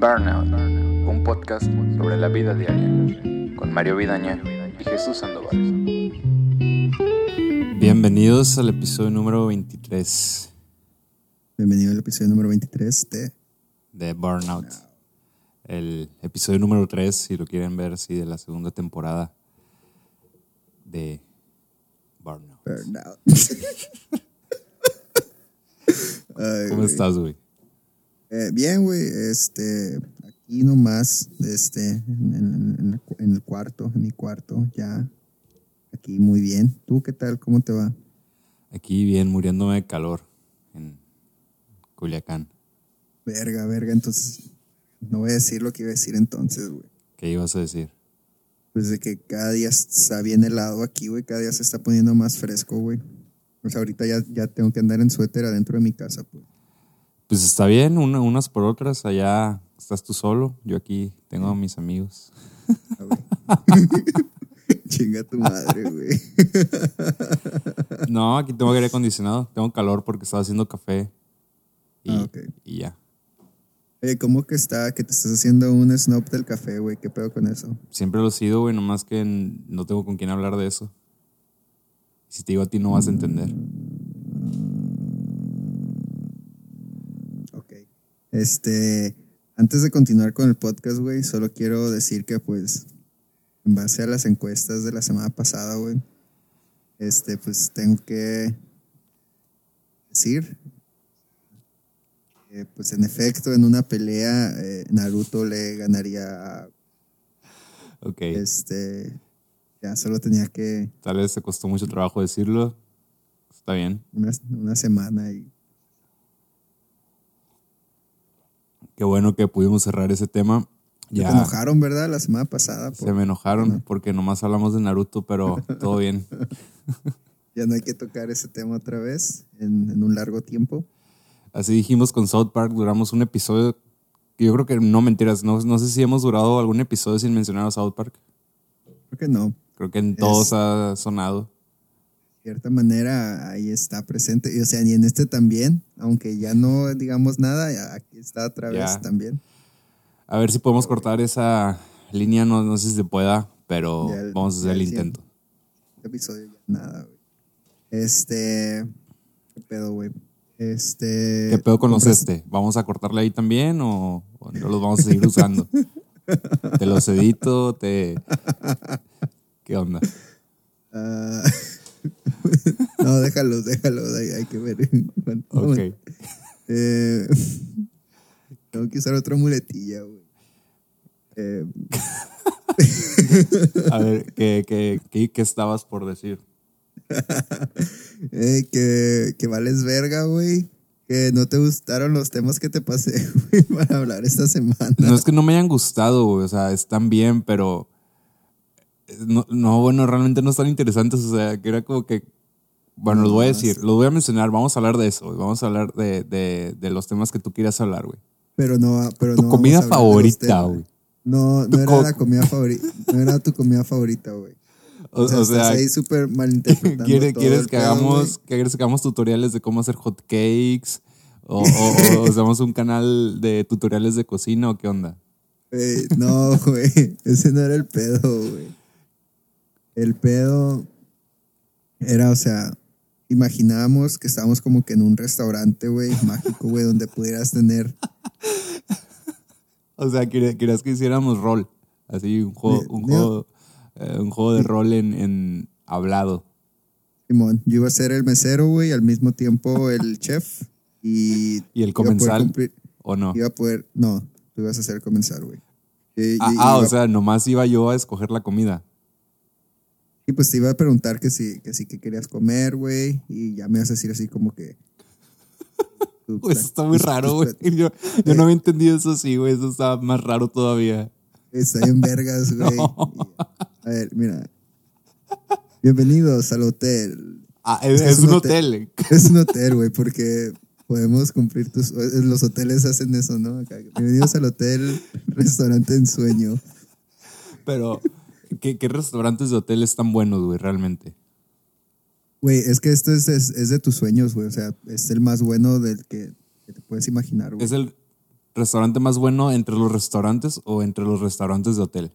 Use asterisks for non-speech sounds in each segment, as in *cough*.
Burnout, un podcast sobre la vida diaria, con Mario Vidaña y Jesús Sandoval. Bienvenidos al episodio número 23 Bienvenido al episodio número 23 de de Burnout. El episodio número 3, si lo quieren ver, sí, de la segunda temporada de Burnout. Burnout. *laughs* Ay, ¿Cómo güey. estás, güey? Eh, bien, güey. Este, aquí nomás, este, en, en- en el cu- en el cuarto, en mi cuarto, ya. Aquí muy bien. ¿Tú qué tal? ¿Cómo te va? Aquí bien, muriéndome de calor en Culiacán. Verga, verga. Entonces, no voy a decir lo que iba a decir entonces, güey. ¿Qué ibas a decir? Pues de que cada día está bien helado aquí, güey. Cada día se está poniendo más fresco, güey. Pues ahorita ya, ya tengo que andar en suéter adentro de mi casa, pues. Pues está bien, una- unas por otras. Allá estás tú solo, yo aquí tengo a mis amigos. *laughs* Chinga tu madre, güey. No, aquí tengo aire acondicionado. Tengo calor porque estaba haciendo café. Y, Ah, ok. y ya. Oye, ¿cómo que está? Que te estás haciendo un snob del café, güey. ¿Qué pedo con eso? Siempre lo he sido, güey, nomás que no tengo con quién hablar de eso. Si te digo a ti, no vas a entender. Ok. Este, antes de continuar con el podcast, güey, solo quiero decir que, pues, en base a las encuestas de la semana pasada, güey, este, pues tengo que decir que, pues, en efecto, en una pelea, eh, Naruto le ganaría a, Ok. este, ya solo tenía que Tal vez te costó mucho trabajo decirlo. Está bien. una, una semana y Qué bueno que pudimos cerrar ese tema. Se Ya te enojaron, ¿verdad? La semana pasada. se me enojaron porque nomás hablamos de Naruto, pero *laughs* todo bien. Ya no hay que tocar ese tema otra vez en, en un largo tiempo. Así dijimos con South Park, duramos un episodio. Yo creo que no mentiras, no, no sé si hemos durado algún episodio sin mencionar a South Park. Creo que no. Creo que en todos Es- ha sonado. Cierta manera, ahí está presente. Y, o sea, y en este también, aunque ya no digamos nada, aquí está otra vez también. A ver si podemos cortar esa línea, no, no sé si se pueda, pero el- vamos a hacer el intento. Este episodio ya nada, güey. Este. ¿Qué pedo, güey? Este. ¿Qué pedo con los este? ¿Vamos a cortarle ahí también o, o no los vamos a seguir usando? *laughs* ¿Te los edito? ¿Te... ¿Qué onda? Ah, *laughs* *laughs* no, déjalos, déjalos. Hay, hay que ver. *laughs* Ok. Eh, tengo que usar otra muletilla, güey. Eh, *laughs* A ver, ¿qué, qué, qué, qué estabas por decir? eh, que, que vales verga, güey. Que no te gustaron los temas que te pasé, güey, para hablar esta semana. No es que no me hayan gustado, güey, o sea, están bien, pero... No, no, bueno, realmente no están interesantes, o sea, que era como que... Bueno, los voy a decir, los voy a mencionar, vamos a hablar de eso, vamos a hablar de, de, de los temas que tú quieras hablar, güey. Pero no, pero Tu no comida favorita, güey. No, no era la comida favorita. No era tu comida favorita, güey. O, O sea, o sea, ahí súper *laughs* malinterpretando. ¿quiere- todo ¿quieres el que pedo, hagamos, ¿quieres que hagamos tutoriales de cómo hacer hot cakes? O, *laughs* o, hacemos un canal de tutoriales de cocina o qué onda? Eh, no, *laughs* güey. Ese no era el pedo, güey. El pedo era, o sea, imaginábamos que estábamos como que en un restaurante, güey, mágico, güey, donde pudieras tener. O sea, quería- querías que hiciéramos rol, así un juego, un juego, eh, un juego de rol en, en hablado. Simón, yo iba a ser el mesero, güey, al mismo tiempo el *laughs* chef. Y. ¿Y el comensal? cumplir- ¿O no? Iba a poder. No, tú ibas a ser el comensal, güey. Ah, ah, o sea, nomás iba yo a escoger la comida. Y pues te iba a preguntar que si, que sí que querías comer, güey. Y ya me ibas a decir así como que. *laughs* Pues está muy raro, güey. Yo, yo no había entendido eso así, güey. Eso está más raro todavía. Está en vergas, *laughs* güey. No. A ver, mira. Bienvenidos al hotel. Ah, es, es un hotel. *laughs* Es un hotel, güey, porque podemos cumplir tus. Los hoteles hacen eso, ¿no? Bienvenidos al hotel, restaurante en sueño. Pero, ¿qué, qué restaurantes de hotel están buenos, güey, realmente? Güey, es que esto es, es, es de tus sueños, güey. O sea, es el más bueno del que, que te puedes imaginar, güey. Es el restaurante más bueno entre los restaurantes o entre los restaurantes de hotel?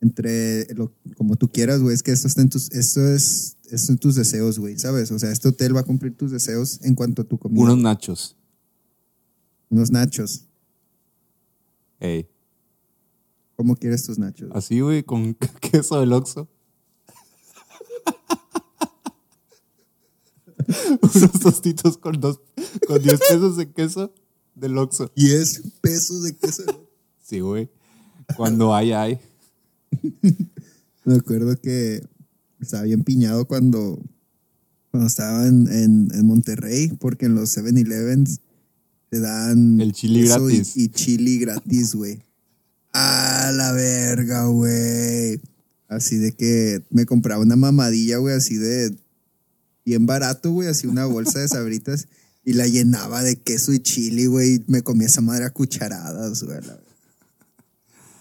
Entre lo, como tú quieras, güey. Es que esto está en tus, esto es, esto en tus deseos, güey, ¿sabes? O sea, este hotel va a cumplir tus deseos en cuanto a tu comida. Unos nachos. Unos nachos. Ey. ¿Cómo quieres tus nachos? Así, güey, con *laughs* queso del Oxxo. *laughs* Unos tostitos con dos, con 10 pesos de queso del Oxxo. 10 pesos de queso. Sí, güey. Cuando hay, hay. *laughs* Me acuerdo que estaba bien piñado cuando, cuando estaba en, en, en Monterrey, porque en los 7-Elevens te dan El chili queso y- gratis. Y, chili gratis, güey. A la verga, güey. Así de que me compraba una mamadilla, güey, así de bien barato, güey, así una bolsa de sabritas y la llenaba de queso y chili, güey. Me comía esa madre a cucharadas, güey.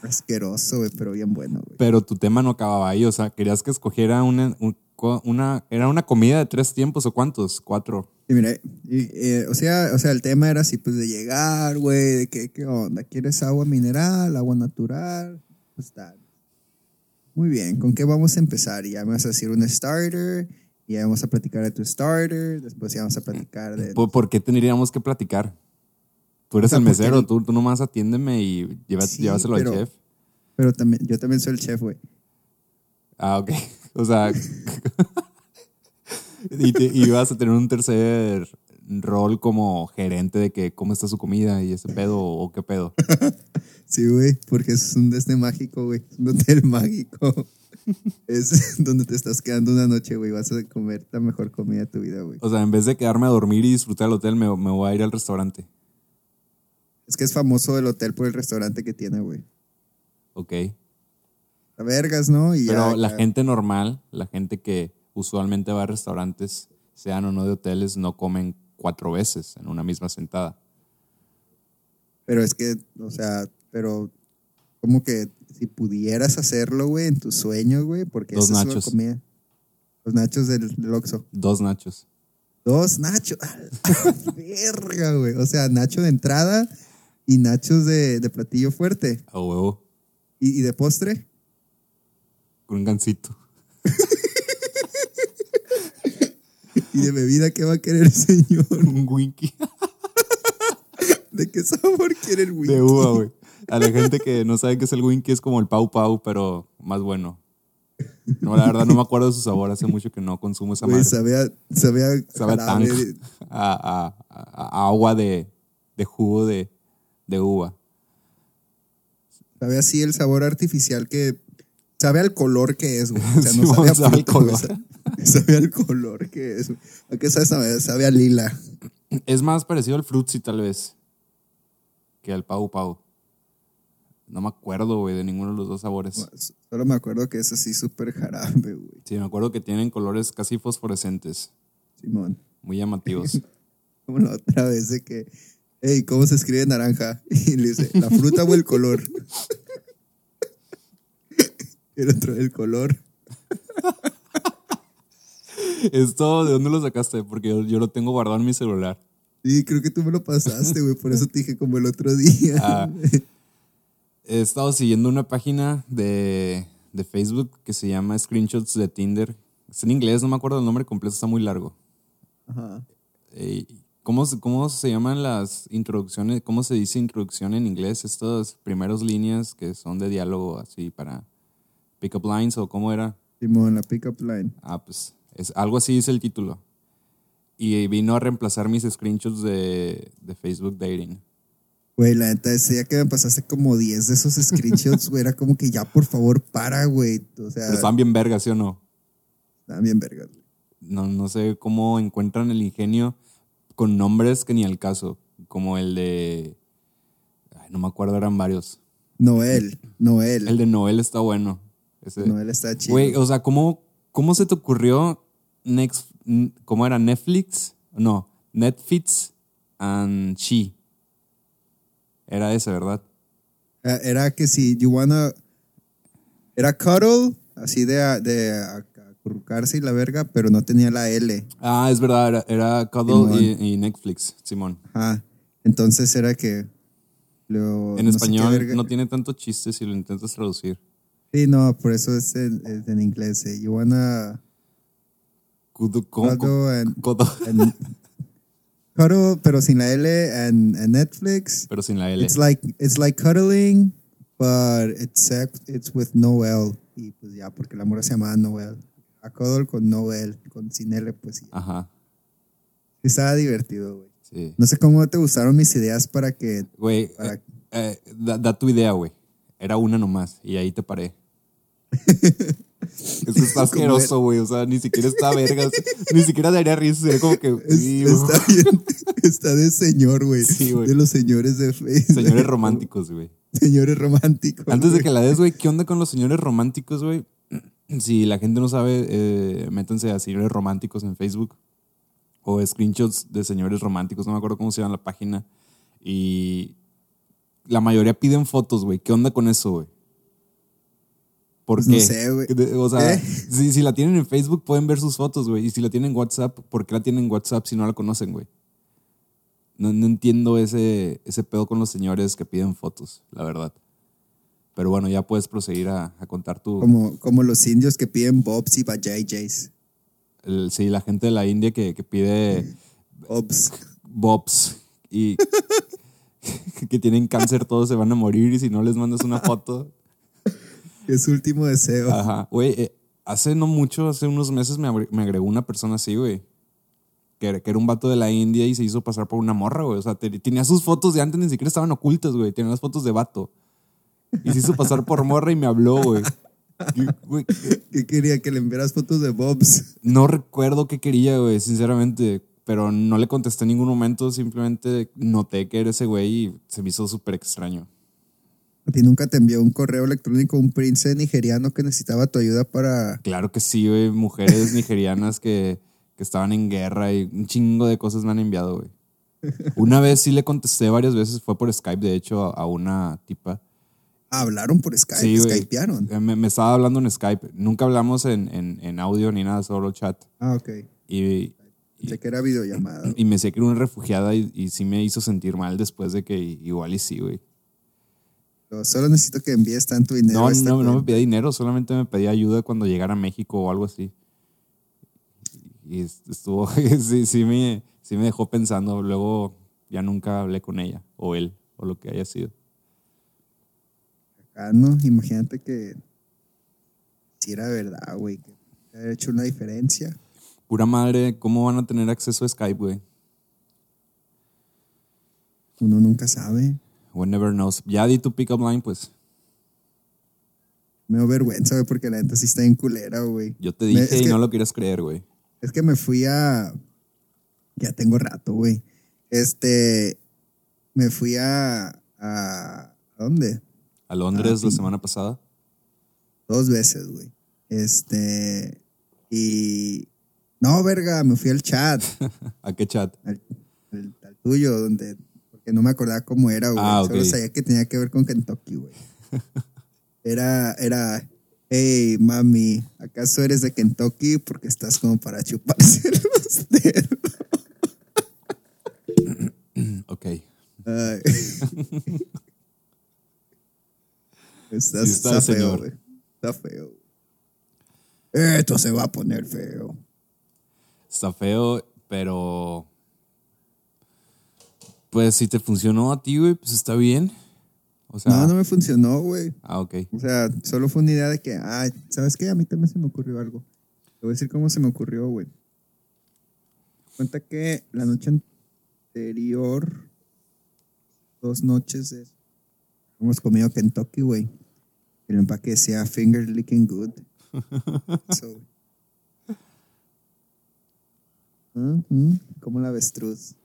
Asqueroso, güey, pero bien bueno, güey. Pero tu tema no acababa ahí. O sea, querías que escogiera una, una. ¿Era una comida de tres tiempos o cuántos? Cuatro. Y mira, y, eh, o, sea, o sea, el tema era así, pues de llegar, güey, de que, ¿qué onda? ¿Quieres agua mineral, agua natural? Pues tal. Muy bien, ¿con qué vamos a empezar? Y ya me vas a decir un starter, y ya vamos a platicar de tu starter, después ya vamos a platicar de... ¿Por, por qué tendríamos que platicar? Tú eres O sea, el mesero, tú, tú nomás atiéndeme y lleva- Sí, llévaselo pero- al chef. Pero también, yo también soy el chef, güey. Ah, ok. *laughs* O sea. *laughs* y, te- y vas a tener un tercer rol como gerente de que cómo está su comida y ese pedo o qué pedo. *laughs* Sí, güey, porque es un desde mágico, güey. Un hotel mágico. *laughs* es donde te estás quedando una noche, güey. Vas a comer la mejor comida de tu vida, güey. O sea, en vez de quedarme a dormir y disfrutar el hotel, me, me voy a ir al restaurante. Es que es famoso el hotel por el restaurante que tiene, güey. Ok. La vergas, ¿no? Y Pero ya- la gente normal, la gente que usualmente va a restaurantes, sean o no de hoteles, no comen cuatro veces en una misma sentada. Pero es que, o sea, pero como que si pudieras hacerlo, güey, en tus sueños, güey, porque Dos esa nachos. es la comida. Los nachos del, del Oxxo. Dos nachos. Dos nachos. *laughs* ¡A la verga, güey. O sea, nacho de entrada y nachos de, de platillo fuerte. A huevo. ¿Y, y de postre? Con un gancito. *laughs* ¿Y de bebida qué va a querer el señor? Un winky. *laughs* ¿De qué sabor quiere el whisky? De uva, güey. A la gente que no sabe qué es el winky es como el pau pau, pero más bueno. No, la verdad no me acuerdo de su sabor. Hace mucho que no consumo esa madre. sabe a, sabe a Sabe a A, a- agua de, de jugo de, de uva. Sabe así el sabor artificial que. Sabe al color que es, güey. O sea, no *laughs* sabe a sabe al fruta, güey. color. Sabe, *laughs* sabe al color que es. ¿A qué sabe? Sabe, sabe a lila. Es más parecido al frutzi tal vez que al pau pau. No me acuerdo, güey, de ninguno de los dos sabores. Solo me acuerdo que es así súper jarabe, güey. Sí, me acuerdo que tienen colores casi fosforescentes, Simón. muy llamativos. *laughs* Como la otra vez de que. Hey, ¿cómo se escribe naranja? *laughs* Y le dice, ¿la fruta o el color? Y el otro, el color. ¿Esto de dónde lo sacaste? Porque yo, yo lo tengo guardado en mi celular. Sí, creo que tú me lo pasaste, güey. Por eso te dije como el otro día. Ah. He estado siguiendo una página de, de Facebook que se llama Screenshots de Tinder. Es en inglés, no me acuerdo el nombre completo, está muy largo. Ajá. ¿Cómo, se- ¿Cómo se llaman las introducciones? ¿Cómo se dice introducción en inglés? Estas primeras líneas que son de diálogo así para pick-up lines o cómo era. Simón, la pickup line. Ah, pues es, algo así dice el título. Y vino a reemplazar mis screenshots de, de Facebook Dating. Güey, la neta, ese día que me pasaste como 10 de esos screenshots, güey, era como que ya, por favor, para, güey. O sea, Pero están bien vergas, ¿sí o no? estaban bien vergas. güey. No, no sé cómo encuentran el ingenio con nombres que ni al caso. Como el de. ay, no me acuerdo, eran varios. Noel, Noel. El de Noel está bueno. Ese- Noel está chido. Güey, o sea, ¿cómo, ¿cómo se te ocurrió Next, ¿cómo era? Netflix? No, Netflix and She. Era ese, ¿verdad? Eh, Era que si you wanna. Era cuddle, así de, de acurrucarse y la verga, pero no tenía la L. Ah, es verdad, era, era Cuddle y, y Netflix, Simón. Ajá. Entonces era que. Luego, En no español no tiene tanto chiste si lo intentas traducir. Sí, no, por eso es en, es en inglés. eh. You wanna ¿Cómo? cuddle and, Codo. and- cuddle, pero sin la L, and, and Netflix. Pero sin la L. It's like it's like cuddling, but it's it's with no L. Y pues ya, porque la mora se llamaba Noel. A cuddle con no L, con sin L, pues sí. Ajá. Estaba divertido, güey. Sí. No sé cómo te gustaron mis ideas para que Güey, Para- eh, eh, da, da tu idea, güey. Era una nomás y ahí te paré. *laughs* *laughs* Es que está asqueroso, güey. O sea, ni siquiera está vergas. *laughs* ni siquiera daría risa. Como que. Está bien, *laughs* está de señor, güey. Sí, güey. de los señores de Facebook. Señores románticos, güey. Señores románticos. Antes de que la des, güey, ¿qué onda con los señores románticos, güey? *clears throat* Si la gente no sabe, eh, métanse a señores románticos en Facebook o screenshots de señores románticos, no me acuerdo cómo se llama la página. Y la mayoría piden fotos, güey. ¿Qué onda con eso, güey? ¿Por qué? no sé, güey. O sea, ¿Eh? si, si la tienen en Facebook pueden ver sus fotos, güey. Y si la tienen en WhatsApp, ¿por qué la tienen en WhatsApp si no la conocen, güey? No, no entiendo ese, ese pedo con los señores que piden fotos, la verdad. Pero bueno, ya puedes proseguir a, a contar tu... Como, como los indios que piden Bobs y JJs. el- sí, la gente de la India que, que pide Bobs. bobs y *laughs* que tienen cáncer, todos se van a morir y si no les mandas una foto... *laughs* Es su último deseo. Ajá. Güey, eh, hace no mucho, hace unos meses me, agre- me agregó una persona así, güey. Que, era- que era un vato de la India y se hizo pasar por una morra, güey. O sea, te- tenía sus fotos de antes, ni siquiera estaban ocultas, güey. Tenía las fotos de vato. Y se hizo pasar por morra y me habló, güey. *laughs* Que quería que le enviaras fotos de Bobs. No recuerdo qué quería, güey, sinceramente. Pero no le contesté en ningún momento. Simplemente noté que era ese güey y se me hizo súper extraño. A ti nunca te envió un correo electrónico un príncipe nigeriano que necesitaba tu ayuda para. Claro que sí, güey. Mujeres *laughs* nigerianas que, que estaban en guerra y un chingo de cosas me han enviado, güey. Una vez sí le contesté varias veces, fue por Skype, de hecho, a, a una tipa. Ah, hablaron por Skype, Sí. Skypearon. Eh, Me, me estaba hablando en Skype. Nunca hablamos en, en, en audio ni nada, solo chat. Ah, ok. Y, Pensé que era videollamada. y me decía que era una refugiada y, y sí me hizo sentir mal después de que igual y sí, güey. Solo necesito que envíes tanto dinero. No, a esta no, no me pedía dinero, solamente me pedía ayuda cuando llegara a México o algo así. Y es- estuvo, *laughs* sí, sí, me, sí me dejó pensando. Luego ya nunca hablé con ella, o él, o lo que haya sido. Ah, no, imagínate que si era verdad, güey, que ha hecho una diferencia. Pura madre, ¿cómo van a tener acceso a Skype, güey? Uno nunca sabe. One never knows. Ya di tu pick-up line, pues. Me da vergüenza, güey, porque la neta sí está en culera, güey. Yo te dije y que- no lo quieres creer, güey. Es que me fui a. Ya tengo rato, güey. Este. Me fui a. ¿A, ¿a dónde? A Londres la sí. semana pasada. Dos veces, güey. Este. Y. No, verga, me fui al chat. *laughs* ¿A qué chat? al, al- al tuyo, donde. Porque no me acordaba cómo era, güey. Ah, Solo sabía que tenía que ver con Kentucky, güey. Era. Era. Hey, mami, ¿acaso eres de Kentucky? Porque estás como para chuparse *laughs* los dedos. Ok. Ay. *laughs* está, Sí, está está el feo, güey. Está feo. Esto se va a poner feo. Está feo, pero. Pues si te funcionó a ti, güey, pues está bien. O sea. No, no me funcionó, güey. Ah, ok. O sea, solo fue una idea de que, ay, ¿sabes qué? A mí también se me ocurrió algo. Te voy a decir cómo se me ocurrió, güey. Cuenta que la noche anterior, dos noches, de- hemos comido Kentucky, güey. El empaque decía finger licking good. *laughs* Como la avestruz.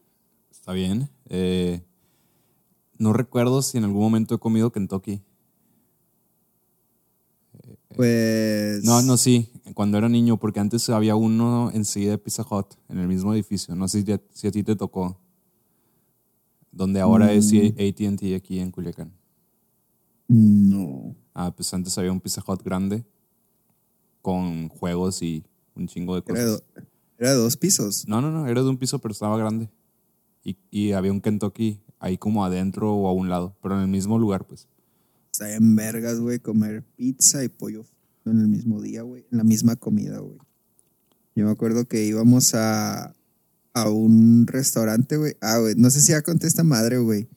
Está bien. Eh, no recuerdo si en algún momento he comido Kentucky. Pues. No, no, sí. Cuando era niño, porque antes había uno enseguida de Pizza Hut, en el mismo edificio. No sé si a, si a ti te tocó. Donde ahora es Mm. ATT aquí en Culiacán. No. Ah, pues antes había un Pizza Hut grande con juegos y un chingo de Era de, cosas. do- era de dos pisos. No, no, no, era de un piso, pero estaba grande. Y, y había un Kentucky ahí como adentro o a un lado, pero en el mismo lugar, pues. Está en vergas, güey, comer pizza y pollo en el mismo día, güey. En la misma comida, güey. Yo me acuerdo que íbamos a, a un restaurante, güey. Ah, güey, no sé si ya conté esta madre, güey.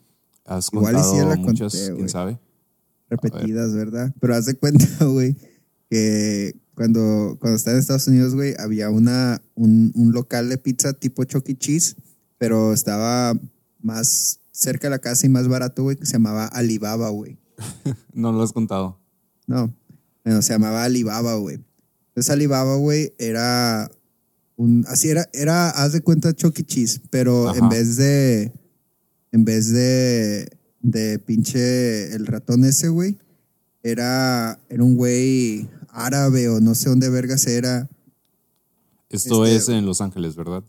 Has Igual y sí ya contado la muchas, conté, quién sabe. repetidas, ¿verdad? Pero haz de cuenta, *laughs* güey, que cuando, cuando estaba en Estados Unidos, güey, había una, un, un local de pizza tipo Chuck E. Cheese, pero estaba más cerca de la casa y más barato, güey, que se llamaba Alibaba, güey. *laughs* No lo has contado. No, bueno, se llamaba Alibaba, güey. Entonces Alibaba, güey, era un, así era, era, haz de cuenta Chuck E. Cheese, pero Ajá. en vez de, en vez de, de pinche el ratón ese, güey, era, era un güey árabe o no sé dónde vergas era. Esto Este- es en Los Ángeles, ¿verdad?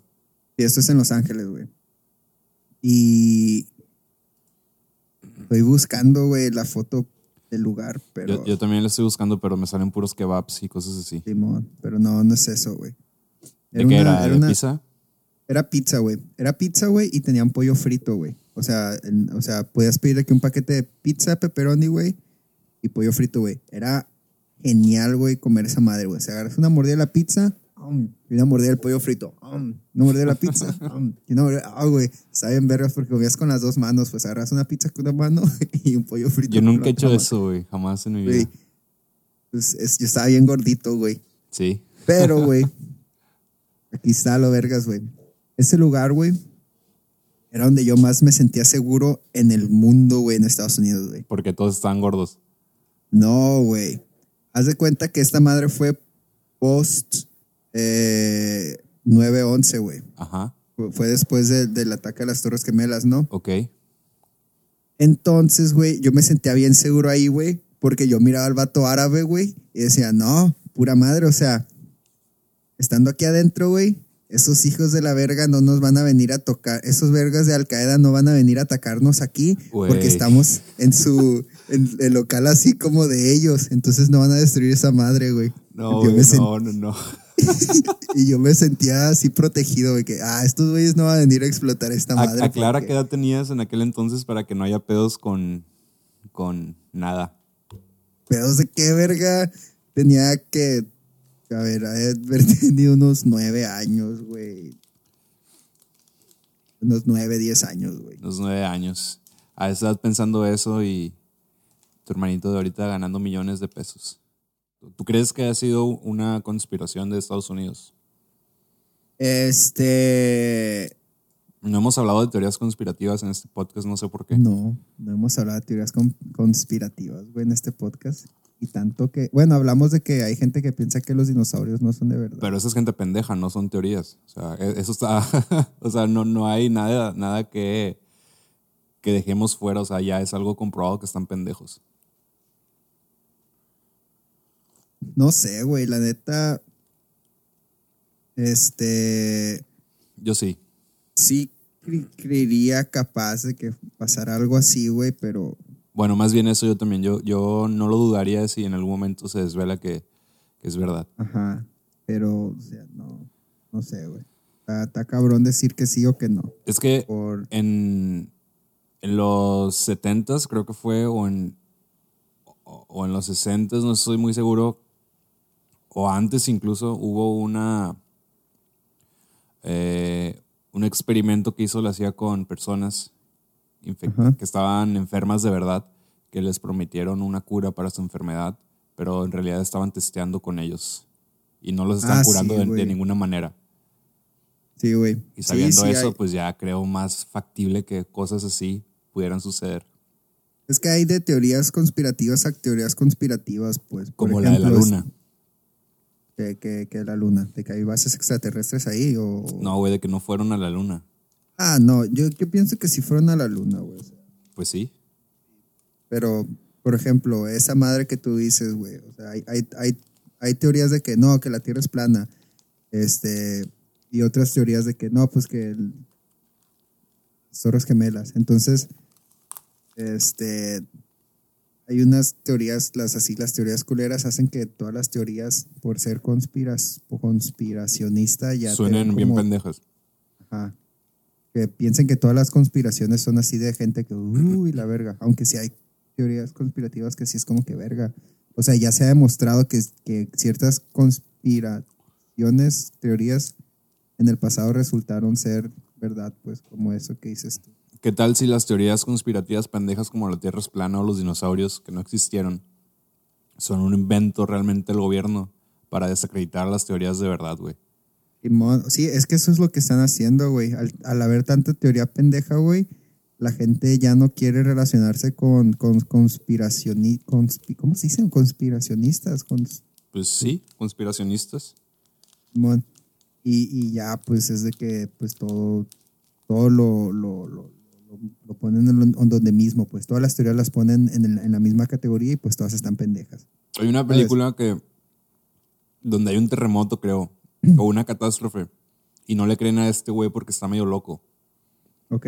Y esto es en Los Ángeles, güey. Y estoy buscando, güey, la foto del lugar, pero... Yo, yo también lo estoy buscando, pero me salen puros kebabs y cosas así. Simón, pero no, no es eso, güey. ¿De qué era? ¿De una- pizza? Era pizza, güey. Era pizza, güey, y tenían pollo frito, güey. O sea, en- o sea, podías pedir aquí un paquete de pizza, pepperoni, güey, y pollo frito, güey. Era genial, güey, comer esa madre, güey. O sea, agarras una mordida de la pizza um, y una mordida del pollo frito. um, una mordida de la pizza *laughs* um, y una mordida... Ah, güey, está bien vergas porque comías con las dos manos. Pues agarras una pizza con una mano *laughs* y un pollo frito Yo nunca he hecho eso, güey. Jamás en mi vida. Güey, pues es- yo estaba bien gordito, güey. Sí. Pero, *laughs* güey, aquí está lo vergas, güey. Ese lugar, güey, era donde yo más me sentía seguro en el mundo, güey, en Estados Unidos, güey. Porque todos estaban gordos. No, güey. Haz de cuenta que esta madre fue post eh, 9-11, güey. Ajá. Fue- después de- del ataque a las Torres Gemelas, ¿no? Ok. Entonces, güey, yo me sentía bien seguro ahí, güey, porque yo miraba al vato árabe, güey, y decía, no, pura madre, o sea, estando aquí adentro, güey, esos hijos de la verga no nos van a venir a tocar, esos vergas de Al Qaeda no van a venir a atacarnos aquí, Güey. porque estamos en su, en el local así como de ellos, entonces no van a destruir esa madre, güey. No, no, no, no. *laughs* Y yo me sentía así protegido, güey, que, ah, estos güeyes no van a venir a explotar esta A- madre. aclara porque- qué edad tenías en aquel entonces para que no haya pedos con, con nada. pedos de qué verga tenía que a ver haber *laughs* tenido unos nueve años güey unos nueve diez años güey Los nueve años. A esa edad pensando eso y tu hermanito de ahorita ganando millones de pesos. ¿Tú crees que ha sido una conspiración de Estados Unidos? este No hemos hablado de teorías conspirativas en este podcast, no sé por qué. no no hemos hablado de teorías con- conspirativas güey en este podcast y tanto que bueno hablamos de que hay gente que piensa que los dinosaurios no son de verdad Pero esa es gente pendeja, no son teorías. O sea, e- eso está. *laughs* o sea, no, no hay nada, nada que, que dejemos fuera. O sea, ya es algo comprobado que están pendejos. No sé güey la neta este Yo sí. sí cre- creería capaz de que pasara algo así güey pero Bueno, más bien eso yo también. Yo, yo no lo dudaría si en algún momento se desvela que, que es verdad. Ajá. Pero, o sea, no, no sé, güey. Está, está cabrón decir que sí o que no. Es que Por, en, en los 70s creo que fue, o en, o, en los 60s, no estoy muy seguro, o antes incluso, hubo una eh, un experimento que hizo la CIA con personas que estaban enfermas de verdad, que les prometieron una cura para su enfermedad, pero en realidad estaban testeando con ellos y no los estaban Ah, curando sí, de- ninguna manera. sí, güey. Y sabiendo sí, eso, hay- pues ya creo más factible que cosas así pudieran suceder. Es que hay de teorías conspirativas a teorías conspirativas, pues. Por Como la de la ejemplo, luna. Que, que, que la luna. De que hay bases extraterrestres ahí o... No, güey, de que no fueron a la luna. Ah, no. Yo, yo pienso que sí fueron a la luna, güey. Pues sí. Pero, por ejemplo, esa madre que tú dices, güey. O sea, hay, hay, hay, hay teorías de que no, que la Tierra es plana. Este, y otras teorías de que no, pues que el, Torres Gemelas. Entonces, este, hay unas teorías, las así, las teorías culeras hacen que todas las teorías, por ser conspiras, conspiracionista, ya Suenen bien pendejas. Ajá. que piensen que todas las conspiraciones son así de gente que, uy, la verga. Aunque sí hay teorías conspirativas que sí es como que verga. O sea, ya se ha demostrado que, que ciertas conspiraciones, teorías en el pasado resultaron ser verdad, pues como eso que dices tú. ¿Qué tal si las teorías conspirativas pendejas como la Tierra es plana o los dinosaurios que no existieron son un invento realmente del gobierno para desacreditar las teorías de verdad, güey? Sí, es que eso es lo que están haciendo, güey. Al, al haber tanta teoría pendeja, güey, la gente ya no quiere relacionarse con, con conspiracioni- conspi- ¿cómo se dicen? Conspiracionistas. Cons- Pues sí, conspiracionistas. Y, y ya, pues es de que pues todo, todo lo, lo, lo, lo- ponen en, lo- en donde mismo, pues todas las teorías las ponen en, el- en la misma categoría y pues todas están pendejas. Hay una película que donde hay un terremoto, creo, *clears throat* o una catástrofe y no le creen a este güey porque está medio loco Ok.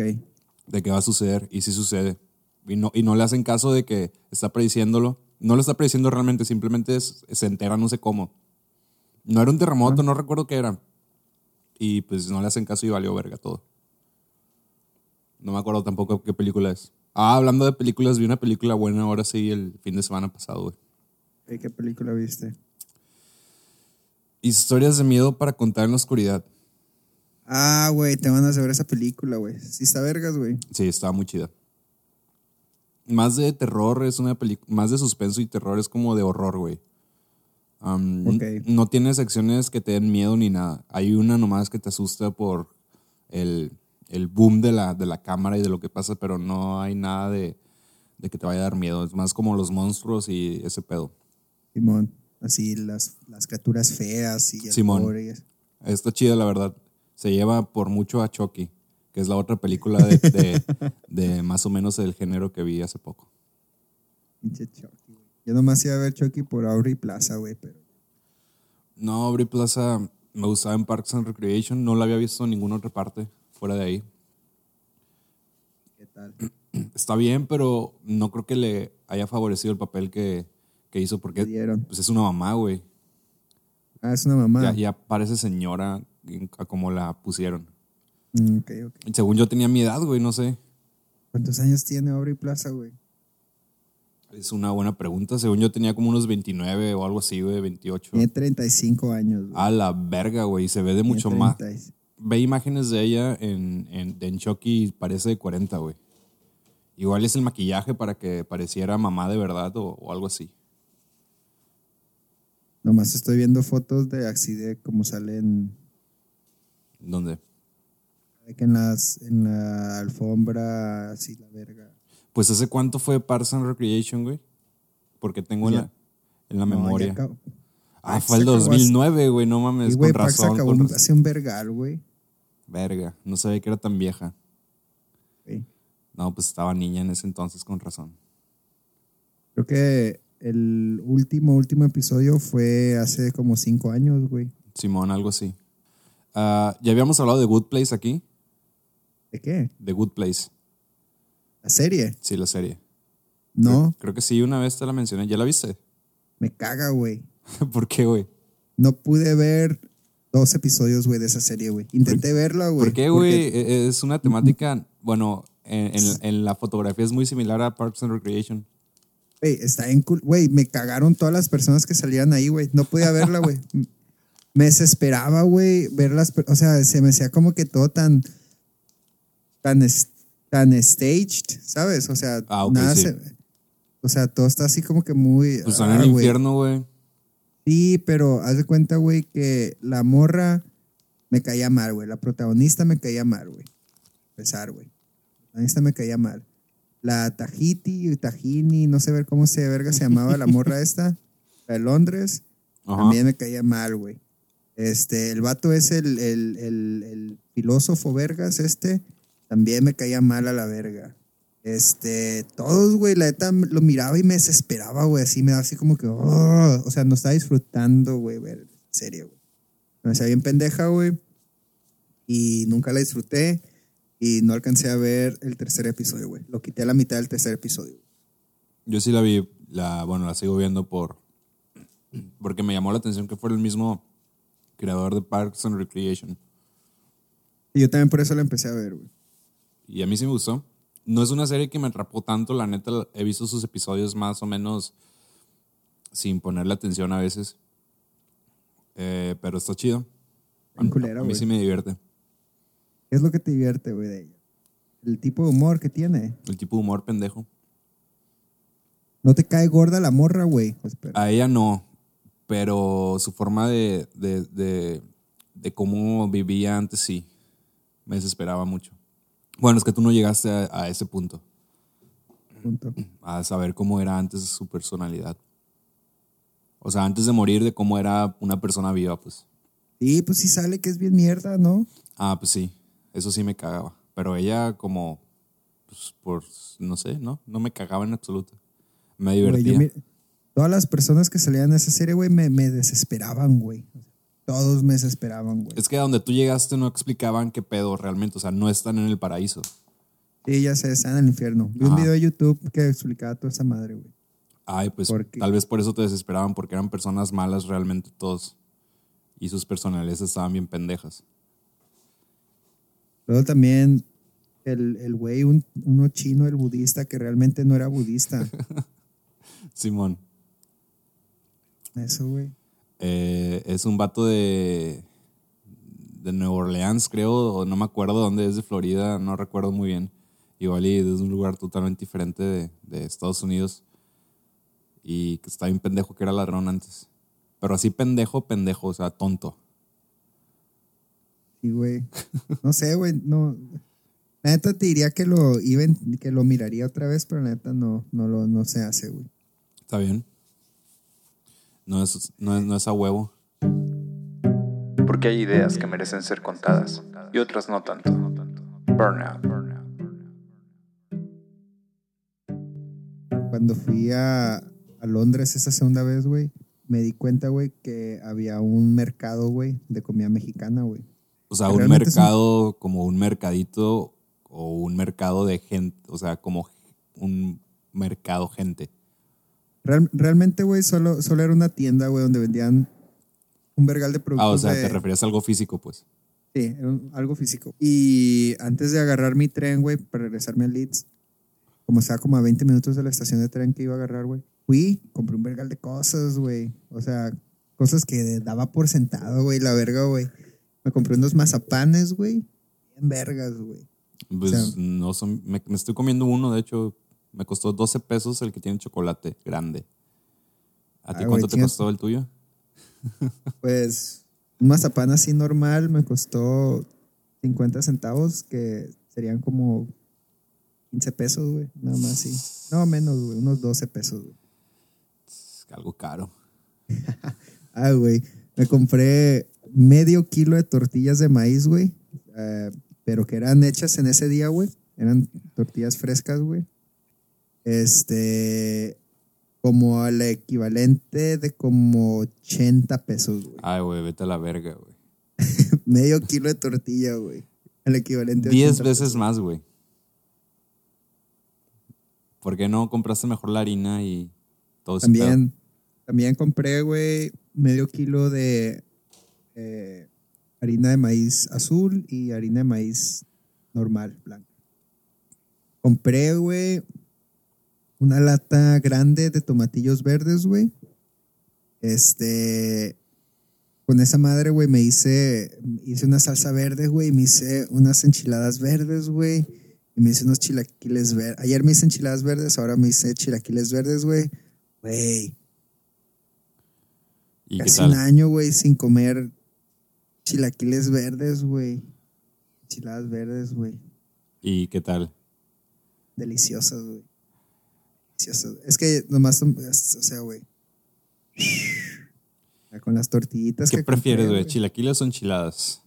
de qué va a suceder y sí sucede. Y no, y no le hacen caso de que está prediciéndolo. No lo está prediciendo realmente, simplemente es- se entera no sé cómo. No era un terremoto, no recuerdo qué era. Y pues no le hacen caso y valió verga todo. No me acuerdo tampoco qué película es. Ah, hablando de películas, vi una película buena ahora sí el fin de semana pasado, güey. ¿Qué película viste? Historias de miedo para contar en la oscuridad. Ah, güey, te van a ver esa película, güey. Sí está vergas, güey. Sí, estaba muy chida. Más de terror es una película, más de suspenso y terror es como de horror, güey. Am, Ok. No tiene secciones que te den miedo ni nada. Hay una nomás que te asusta por el, el boom de la, de la cámara y de lo que pasa, pero no hay nada de, de que te vaya a dar miedo. Es más como los monstruos y ese pedo. Simón. Así las, las criaturas feas y el Simón. eso. Está chida, la verdad. Se lleva por mucho a Chucky, que es la otra película de, *laughs* de- de más o menos el género que vi hace poco. Pinche Chucky, güey. Yo nomás iba a ver Chucky por Aubrey Plaza, güey, pero No, Aubrey Plaza me gustaba en Parks and Recreation. No la había visto en ninguna otra parte fuera de ahí. ¿qué tal? *clears throat* Está bien, pero no creo que le haya favorecido el papel que, que hizo porque pues es una mamá, güey. Ah, es una mamá. Ya, ya parece señora a como la pusieron. Mm, ok, ok. Según yo tenía mi edad, güey, no sé. ¿Cuántos años tiene Aubrey Plaza, güey? Es una buena pregunta. Según yo tenía como unos 29 o algo así, güey, 28. Tiene 35 años, güey. A la verga, güey. Se ve de Tiene mucho más. 30. Ve imágenes de ella en, en, en Chucky y parece de 40, güey. Igual es el maquillaje para que pareciera mamá de verdad o, o algo así. Nomás estoy viendo fotos de así de cómo salen ¿Dónde? de que en las en la alfombra así la verga. Pues ¿hace cuánto fue Parks and Recreation, güey? Porque tengo en la, en la No, memoria. ah, Parks fue el acabó hace- 2009, güey. No mames, Y güey, con Parks razón. acabó con razón. hace un vergal, güey. Verga, no sabía que era tan vieja. Sí. No, pues estaba niña en ese entonces, con razón. Creo que el último, último episodio fue hace como cinco años, güey. Simón, algo así. Ah, ya habíamos hablado de Good Place aquí. ¿De qué? De Good Place. ¿La serie? Sí, la serie. No, Creo que sí, una vez te la mencioné. ¿Ya la viste? me caga, güey. *laughs* ¿Por qué, güey? No pude ver dos episodios, güey, de esa serie, güey. Intenté verla, güey. ¿Por qué, güey? E- Es una temática, bueno, en, en- en la fotografía es muy similar a Parks and Recreation. Güey, está en cool. Güey, me cagaron todas las personas que salían ahí, güey. No podía verla, güey. *laughs* me desesperaba, güey, verlas. O sea, se me hacía como que todo tan. tan, tan staged, ¿sabes? O sea, Ah, ok, nada sí. se- O sea, todo está así como que muy. Pues ah, en el infierno, güey. Sí, pero haz de cuenta, güey, que la morra me caía mal, güey. La protagonista me caía mal, güey. A pesar, güey. La protagonista me caía mal. La Tahiti, Tahini, no sé ver cómo se verga se llamaba la morra *laughs* esta, la de Londres, Ajá. también me caía mal, güey. Este, el vato es el, el, el, el filósofo vergas este, también me caía mal a la verga. Este, todos, güey, la neta lo miraba y me desesperaba, güey, así me daba así como que, "Oh", o sea, no estaba disfrutando, güey, ver, en serio, güey. Me hacía bien pendeja, güey, y nunca la disfruté y no alcancé a ver el tercer episodio, güey. Lo quité a la mitad del tercer episodio. Yo sí la vi, la, bueno, la sigo viendo por, porque me llamó la atención que fuera el mismo creador de Parks and Recreation. Y yo también por eso la empecé a ver, güey. Y a mí sí me gustó. No es una serie que me atrapó tanto, la neta. He visto sus episodios más o menos sin ponerle atención a veces. Eh, pero está chido. A, Bien culera, a mí sí me divierte. ¿Qué es lo que te divierte, güey, de ella? El tipo de humor que tiene. El tipo de humor pendejo. No te cae gorda la morra, güey. Pues, A ella no, pero su forma de, de, de, de cómo vivía antes sí. Me desesperaba mucho. Bueno, es que tú no llegaste a, a ese punto, punto. a saber cómo era antes su personalidad. O sea, antes de morir, de cómo era una persona viva, pues. Sí, pues sí sale que es bien mierda, ¿no? Ah, pues sí, eso sí me cagaba. Pero ella como, pues, por, no sé, ¿no? No me cagaba en absoluto. Me divertía. yo mi- todas las personas que salían en esa serie, güey, me, me desesperaban, güey. Todos me desesperaban, güey. Es que a donde tú llegaste no explicaban qué pedo realmente, o sea, no están en el paraíso. Sí, ya sé, están en el infierno. Vi un video de YouTube que explicaba toda esa madre, güey. Ay, pues tal vez por eso te desesperaban, porque eran personas malas realmente todos. Y sus personalidades estaban bien pendejas. Luego también el, el güey, un, uno chino, el budista, que realmente no era budista. *laughs* Simón, Eso, güey. Eh, es un vato de, de Nueva Orleans, creo, o no me acuerdo dónde es, de Florida, no recuerdo muy bien. Igual y es un lugar totalmente diferente de, de Estados Unidos. Y que está bien pendejo que era ladrón antes. Pero así pendejo, pendejo, o sea, tonto. Sí, güey. No sé, güey. No. La neta te diría que lo iba que lo miraría otra vez, pero la neta no, no lo no se hace, güey. Está bien. No es, no es, no es a huevo. Porque hay ideas que merecen ser contadas y otras no tanto. Burnout. Cuando fui a, a Londres esa segunda vez, güey, me di cuenta, güey, que había un mercado, güey, de comida mexicana, güey. O sea, un- mercado como un mercadito o un mercado de gente, o sea, como un mercado gente. Real- realmente, güey, solo, solo era una tienda, güey, donde vendían un vergal de productos Ah, o sea, de- te referías a algo físico, pues. Sí, era un- algo físico. Y antes de agarrar mi tren, güey, para regresarme a Leeds, como estaba como a 20 minutos de la estación de tren que iba a agarrar, güey, fui, compré un vergal de cosas, güey. O sea, cosas que daba por sentado, güey, la verga, güey. Me compré unos mazapanes, güey, bien vergas, güey. Pues O sea- no son. Me, me estoy comiendo uno, de hecho, me costó 12 pesos el que tiene chocolate grande. ¿A ti Ah, cuánto te costó el tuyo? *laughs* Pues un mazapán así normal me costó 50 centavos, que serían como 15 pesos, güey, nada más, sí. No, menos, güey, unos 12 pesos, güey. Es algo caro. *laughs* Ah, güey. Me compré medio kilo de tortillas de maíz, güey. eh, pero que eran hechas en ese día, güey. Eran tortillas frescas, güey. Este. Como al equivalente de como 80 pesos, güey. Ay, güey, vete a la verga, güey. *laughs* Medio kilo de tortilla, güey. El equivalente a 10 80 veces más, güey. ¿Por qué no compraste mejor la harina y todo? También, también compré, güey, medio kilo de eh, harina de maíz azul y harina de maíz normal, blanca. Compré, güey, una lata grande de tomatillos verdes, güey. Este, con esa madre, güey, me hice, hice una salsa verde, güey, me hice unas enchiladas verdes, güey. Y me hice unos chilaquiles verdes. Ayer me hice enchiladas verdes, ahora me hice chilaquiles verdes, güey. Güey, ¿Y qué casi un año, güey, sin comer chilaquiles verdes, güey. Enchiladas verdes, güey. ¿Y qué tal? Deliciosas, güey. Es que nomás son, o sea, güey. Con las tortillitas ¿Qué que prefieres, güey? ¿Chilaquiles o enchiladas?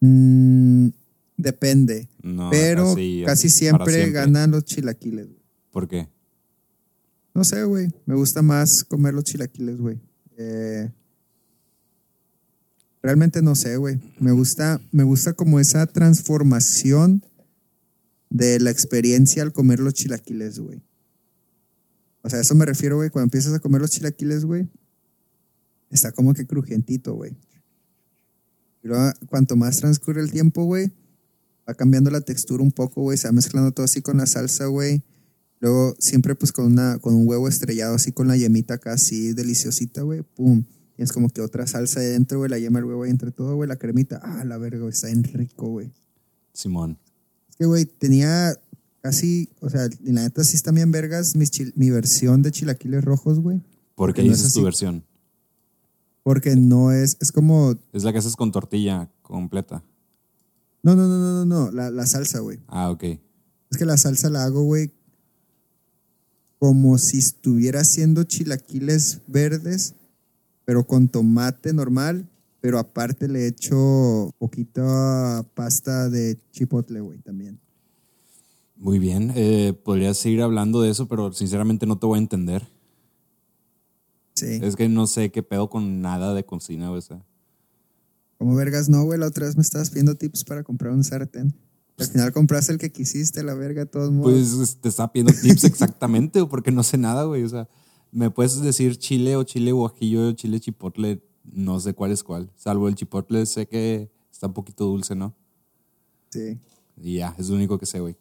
Mm, depende. No, pero así, casi siempre, ganan los chilaquiles. ¿Por qué? No sé, güey. Me gusta más comer los chilaquiles, güey. Eh, realmente no sé, güey. Me gusta, me gusta como esa transformación de la experiencia al comer los chilaquiles, güey. O sea, a eso me refiero, güey. Cuando empiezas a comer los chilaquiles, güey, está como que crujientito, güey. Pero cuanto más transcurre el tiempo, güey, va cambiando la textura un poco, güey, se va mezclando todo así con la salsa, güey. Luego siempre pues con, una, con un huevo estrellado así con la yemita acá así deliciosita, güey, pum. Tienes como que otra salsa de dentro, güey, la yema, el huevo ahí entre todo, güey, la cremita. Ah, la verga, güey, está bien rico, güey. Simón. Es que, güey, tenía casi, o sea, la neta sí están bien vergas mis mi versión de chilaquiles rojos, güey. ¿Por qué no es dices tu versión? Porque no es, es como, Es la que haces con tortilla completa. no, no, no, no, no, no, la, la salsa, güey. Ah, ok. Es que la salsa la hago, güey, como si estuviera haciendo chilaquiles verdes, pero con tomate normal, pero aparte le echo poquita pasta de chipotle, güey, también. Muy bien. Eh, podrías seguir hablando de eso, pero sinceramente no te voy a entender. Sí. Es que no sé qué pedo con nada de cocina, güey. Como vergas, no, güey, la otra vez me estabas pidiendo tips para comprar un sartén. Al final compraste el que quisiste, la verga, de todos modos. Pues te estaba pidiendo tips *laughs* exactamente, porque no sé nada, güey. O sea, me puedes decir chile o chile guajillo o chile chipotle, no sé cuál es cuál. Salvo el chipotle, sé que está un poquito dulce, ¿no? Sí. Y ya, es lo único que sé, güey.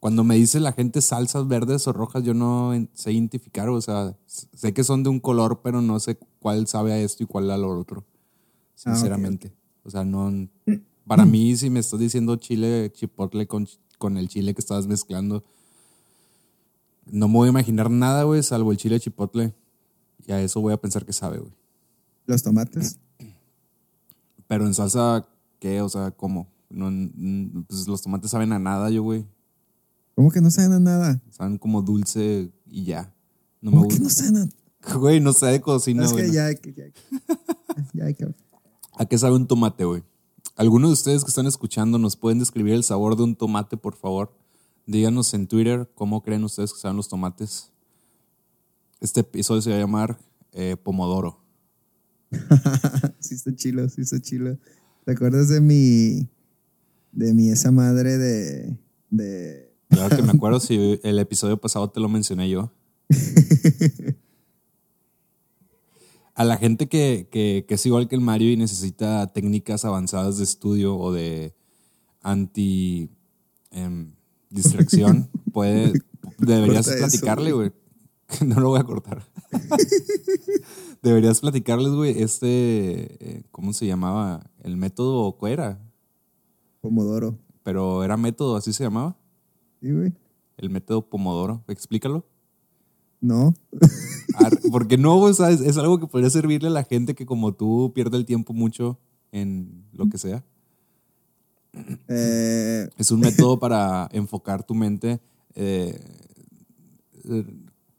Cuando me dice la gente salsas verdes o rojas, yo no sé identificar, o sea, sé que son de un color, pero no sé cuál sabe a esto y cuál a lo otro. Ah, Sinceramente. O sea, no. *clears throat* Para mí, si me estás diciendo chile chipotle con, con el chile que estabas mezclando, no me voy a imaginar nada, güey, salvo el chile chipotle. Y a eso voy a pensar que sabe, güey. Los tomates. *clears throat* Pero en salsa, ¿qué? O sea, ¿cómo? No, pues los tomates saben a nada, yo, güey. ¿Cómo que no saben a nada? Saben como dulce y ya. No me ¿Cómo que no gusta. saben a *laughs* Güey, no sé de cocina, es güey. que ya. Ya, ya hay que. *laughs* ¿A qué sabe un tomate, güey? ¿Algunos de ustedes que están escuchando nos pueden describir el sabor de un tomate, por favor? Díganos en Twitter cómo creen ustedes que saben los tomates. Este episodio se va a llamar eh, Pomodoro. *laughs* Sí, está chilo, sí, está chilo. ¿Te acuerdas de mi. de mi esa madre de. de. Claro que me acuerdo si el episodio pasado te lo mencioné yo. *laughs* A la gente que, que- que es igual que el Mario y necesita técnicas avanzadas de estudio o de anti em, distracción, puede, *laughs* deberías platicarle, güey. *laughs* No lo voy a cortar. *laughs* deberías platicarles, güey, este, eh, ¿cómo se llamaba? El método, ¿o ¿cuál era? Pomodoro. Pero era método, así se llamaba. ¿Sí, güey? El método Pomodoro. Explícalo. No. Ar- Porque no, o sea, es, es algo que podría servirle a la gente que como tú pierde el tiempo mucho en lo que sea. Eh, Es un método para enfocar tu mente eh,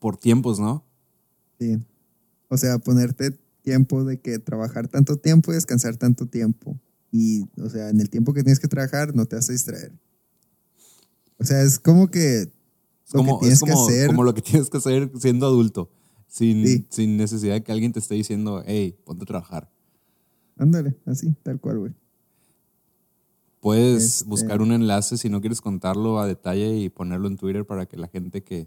por tiempos, ¿no? sí. O sea, ponerte tiempo de que trabajar tanto tiempo y descansar tanto tiempo. Y, o sea, en el tiempo que tienes que trabajar no te vas a distraer. O sea, es como que lo como, que tienes es como, que hacer. como lo que *laughs* tienes que hacer siendo adulto, sin, Sí. sin necesidad de que alguien te esté diciendo, hey, ponte a trabajar. Ándale, así, tal cual, güey. Puedes Este- buscar un enlace si no quieres contarlo a detalle y ponerlo en Twitter para que la gente que...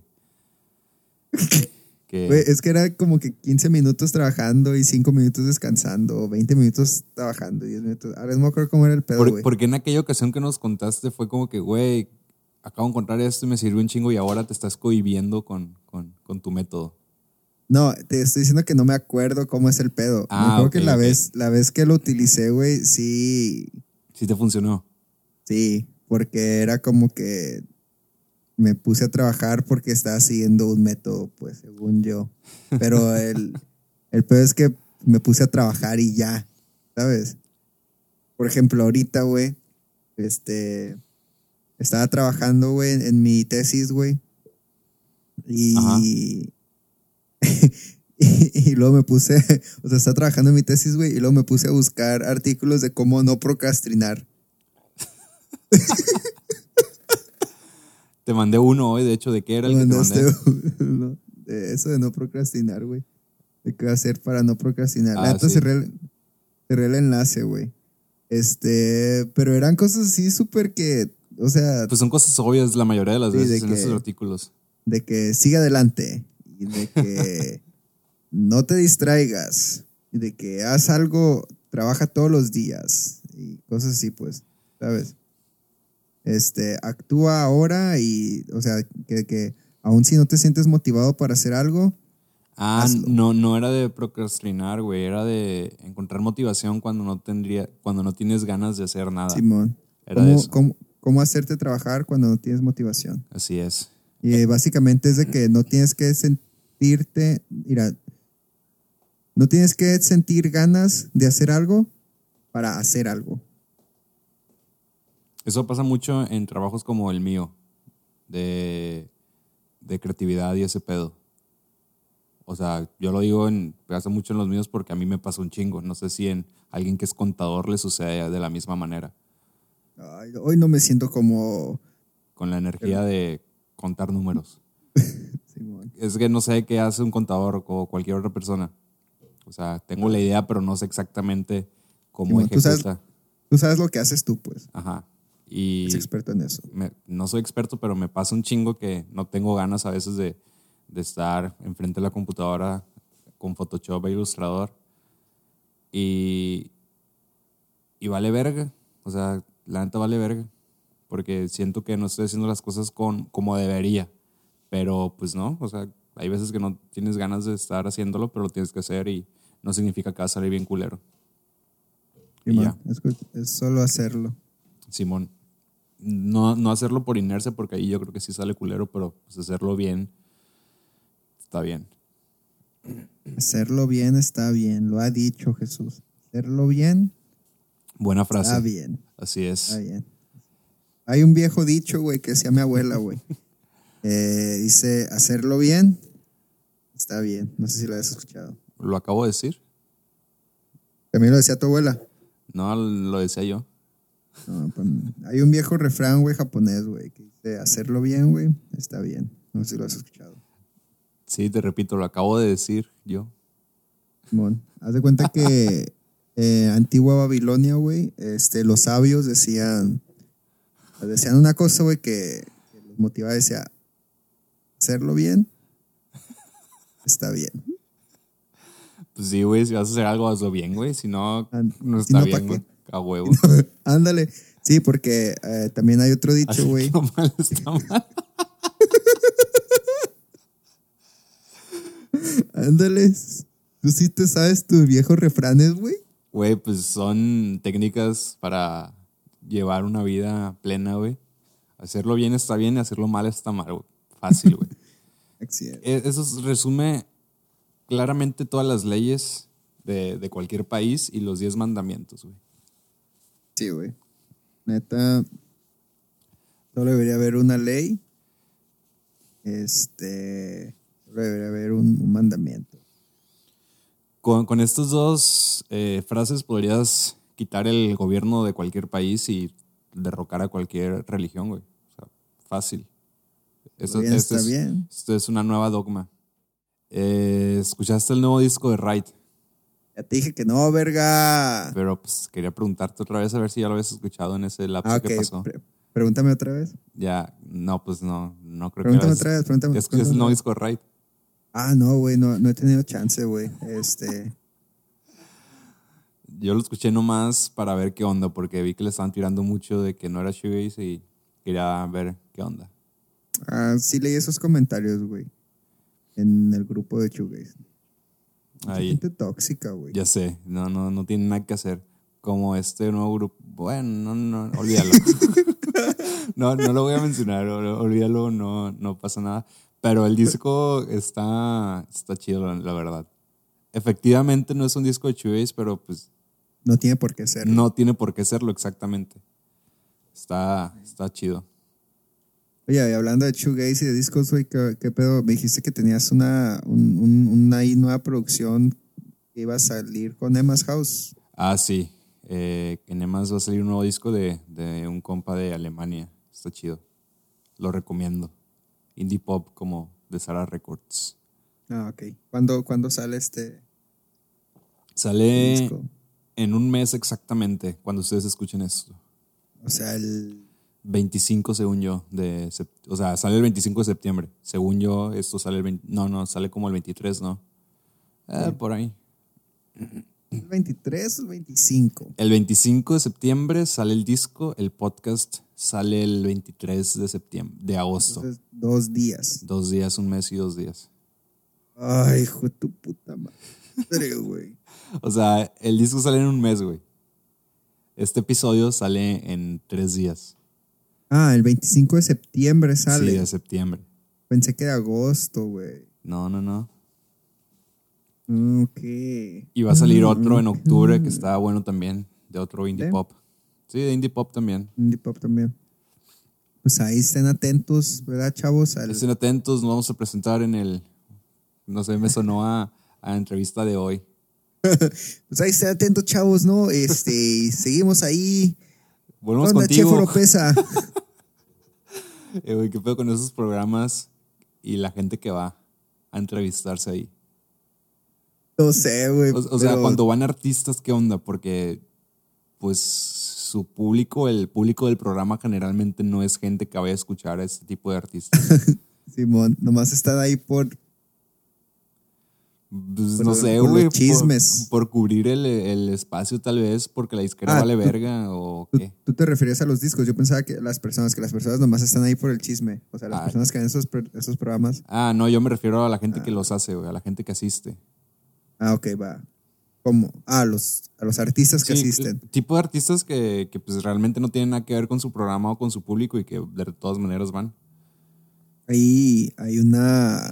que es que era como que 15 minutos trabajando y 5 minutos descansando, o 20 minutos trabajando y 10 minutos. Ahora no me acuerdo cómo era el pedo, Por- porque en aquella ocasión que nos contaste fue como que, güey, acabo de encontrar esto y me sirvió un chingo y ahora te estás cohibiendo con, con, con tu método. No, te estoy diciendo que no me acuerdo cómo es el pedo. Ah, me acuerdo que la vez, la vez que lo utilicé, güey, sí, Sí te funcionó. sí, porque era como que me puse a trabajar porque estaba siguiendo un método, pues, según yo. Pero el, el pedo es que me puse a trabajar y ya, ¿sabes? Por ejemplo, ahorita, güey, este, estaba trabajando, güey, en, en mi tesis, güey. Y, y, *laughs* y luego me puse, o sea, estaba trabajando en mi tesis, güey, y luego me puse a buscar artículos de cómo no procrastinar. *laughs* Te mandé uno hoy, de hecho, ¿de qué era el que te Mandaste mandé? *laughs* uno de eso de no procrastinar, güey. De qué hacer para no procrastinar. Ah, La neta sí. cerré, el- cerré el enlace, güey. Este, pero eran cosas así súper que, o sea, Pues son cosas obvias la mayoría de las Sí, veces de en que- esos artículos. de que siga adelante y de que *laughs* no te distraigas y de que haz algo, trabaja todos los días y cosas así, pues. ¿sabes? Este, actúa ahora y, o sea, que, que aun si no te sientes motivado para hacer algo, Ah, Hazlo. no, no era de procrastinar, güey. Era de encontrar motivación cuando no tendría, cuando no tienes ganas de hacer nada. Simón, Era ¿cómo, eso. cómo- cómo hacerte trabajar cuando no tienes motivación? Así es. Y eh, básicamente es de que no tienes que sentirte, mira, no tienes que sentir ganas de hacer algo para hacer algo. Eso pasa mucho en trabajos como el mío, de, de creatividad y ese pedo. O sea, yo lo digo en, pasa mucho en los míos porque a mí me pasa un chingo. No sé si en alguien que es contador le sucede de la misma manera, Ay, hoy no me siento como... con la energía de contar números. *laughs* Es que no sé qué hace un contador o cualquier otra persona. O sea, tengo la idea, pero no sé exactamente cómo Simón, ¿tú sabes? ejecuta. Tú sabes lo que haces tú, pues. Ajá. Y Eres experto en eso. me- no soy experto, pero me pasa un chingo que no tengo ganas a veces de, de estar enfrente de la computadora con Photoshop e Illustrator. Y, y vale verga. O sea, la neta vale verga. Porque siento que no estoy haciendo las cosas con, como debería. Pero pues no, o sea, hay veces que no tienes ganas de estar haciéndolo, pero lo tienes que hacer y no significa que va a salir bien culero. Y Simón, ya. es, es solo hacerlo. Simón. No, no hacerlo por inercia, porque ahí yo creo que sí sale culero, pero pues hacerlo bien está bien. Hacerlo bien está bien, lo ha dicho Jesús. Hacerlo bien Buena frase. está bien, Así es. está bien. Hay un viejo dicho, güey, que decía mi abuela, güey. *laughs* Eh, dice, hacerlo bien está bien. No sé si lo has escuchado. ¿Lo acabo de decir? También lo decía tu abuela. No, lo decía yo. No, pues, hay un viejo refrán, güey, japonés, güey, que dice, hacerlo bien, güey, está bien. No sé si lo has escuchado. Sí, te repito, lo acabo de decir yo. Haz de cuenta que *laughs* eh, antigua Babilonia, güey, este, los sabios decían, decían una cosa, güey, que, que los motivaba, decía, hacerlo bien, está bien. Pues sí, güey, si vas a hacer algo, hazlo bien, güey. Si no, Ah, no está no, ¿pa' bien, güey. A huevo. *laughs* Ándale, sí, porque eh, también hay otro dicho, güey. lo mal está mal. *laughs* Ándale, tú sí te sabes tus viejos refranes, güey. Güey, pues son técnicas para llevar una vida plena, güey. Hacerlo bien está bien y hacerlo mal está mal, güey. Fácil, güey. *laughs* E- Eso resume claramente todas las leyes de, de cualquier país y los 10 mandamientos, güey. Sí, güey. Neta, solo debería haber una ley. Este, solo debería haber un, un mandamiento. Con, con estas dos eh, frases podrías quitar el gobierno de cualquier país y derrocar a cualquier religión, güey. O sea, fácil. Esto, Bien, esto está es, bien. esto es una nueva dogma. Eh, ¿Escuchaste el nuevo disco de Right? Ya te dije que no, verga. Pero pues quería preguntarte otra vez a ver si ya lo habías escuchado en ese lapso Ah, que ok. pasó. pre- pregúntame otra vez. Ya, no, pues no, no creo Pregúntame que... otra vez, pregúntame. ¿Ya escuchaste el pregúntame nuevo otra vez. disco Right? Ah, no, güey, no, no he tenido chance, güey. Este, Yo lo escuché nomás para ver qué onda, porque vi que le estaban tirando mucho de que no era shoegaze y quería ver qué onda. ah, sí leí esos comentarios, güey. En el grupo de Chugays. Ahí, Gente tóxica, güey. ya sé, no, no, no tiene nada que hacer. Como este nuevo grupo, bueno, no, no, olvídalo. *laughs* no, no lo voy a mencionar, ol- olvídalo, no, no pasa nada. Pero el disco está, está chido, la, verdad. Efectivamente no es un disco de shoegaze, pero pues No tiene por qué ser. no tiene por qué serlo exactamente. Está, está chido. Oye, y hablando de shoegaze y de discos, güey, ¿qué, qué pedo? Me dijiste que tenías una, un- un- una ahí nueva producción que iba a salir con Emma's House. Ah, sí. Eh, en Emas va a salir un nuevo disco de, de un compa de Alemania. Está chido. Lo recomiendo. Indie pop como de Sara Records. Ah, ok. ¿Cuándo, cuándo sale este Sale disco? en un mes exactamente, cuando ustedes escuchen esto. O sea, el... 25, según yo, de o sea, sale el 25 de septiembre. Según yo, esto sale el 20 no, no, sale como el 23, ¿no? Eh, Por ahí. ¿El 23 o el 25? El 25 de septiembre sale el disco, el podcast sale el 23 de septiembre, de agosto. Entonces, dos días. Dos días, un mes y dos días. Ay, hijo de tu puta madre, güey. *laughs* O sea, el disco sale en un mes, güey. Este episodio sale en tres días. Ah, el 25 de septiembre Sí, sale. de septiembre. Pensé que era agosto, güey. No, no, no. Ok. Y va a salir otro en octubre que está bueno también, de otro indie ¿Sí? pop. Sí, de indie pop también. Indie pop también. Pues ahí estén atentos, ¿verdad, chavos? Al- Estén atentos, nos vamos a presentar en el. No sé, me sonó a, a la entrevista de hoy. *laughs* Pues ahí estén atentos, chavos, ¿no? Este, seguimos ahí. Volvemos Onda, Chef contigo. *laughs* *laughs* Eh, güey, ¿Qué pedo con esos programas y la gente que va a entrevistarse ahí? No sé, güey. O, o sea, cuando van artistas, ¿qué onda? Porque, pues, su público, el público del programa generalmente no es gente que vaya a escuchar a este tipo de artistas. *laughs* Simón, nomás están ahí por. Pues, Por no sé, güey. chismes. Por, por cubrir el, el espacio, tal vez, porque la disquera Ah, vale tú- verga o Tú, qué. tú te referías a los discos. Yo pensaba que las personas, que las personas nomás están ahí por el chisme. O sea, las Ah. personas que ven esos, esos programas. Ah, no, yo me refiero a la gente que los hace, güey, a la gente que asiste. Ah, ok, va. ¿Cómo? Ah, a los, a los artistas que Sí, asisten. tipo de artistas que, que, pues realmente no tienen nada que ver con su programa o con su público y que de todas maneras van. Ahí hay una.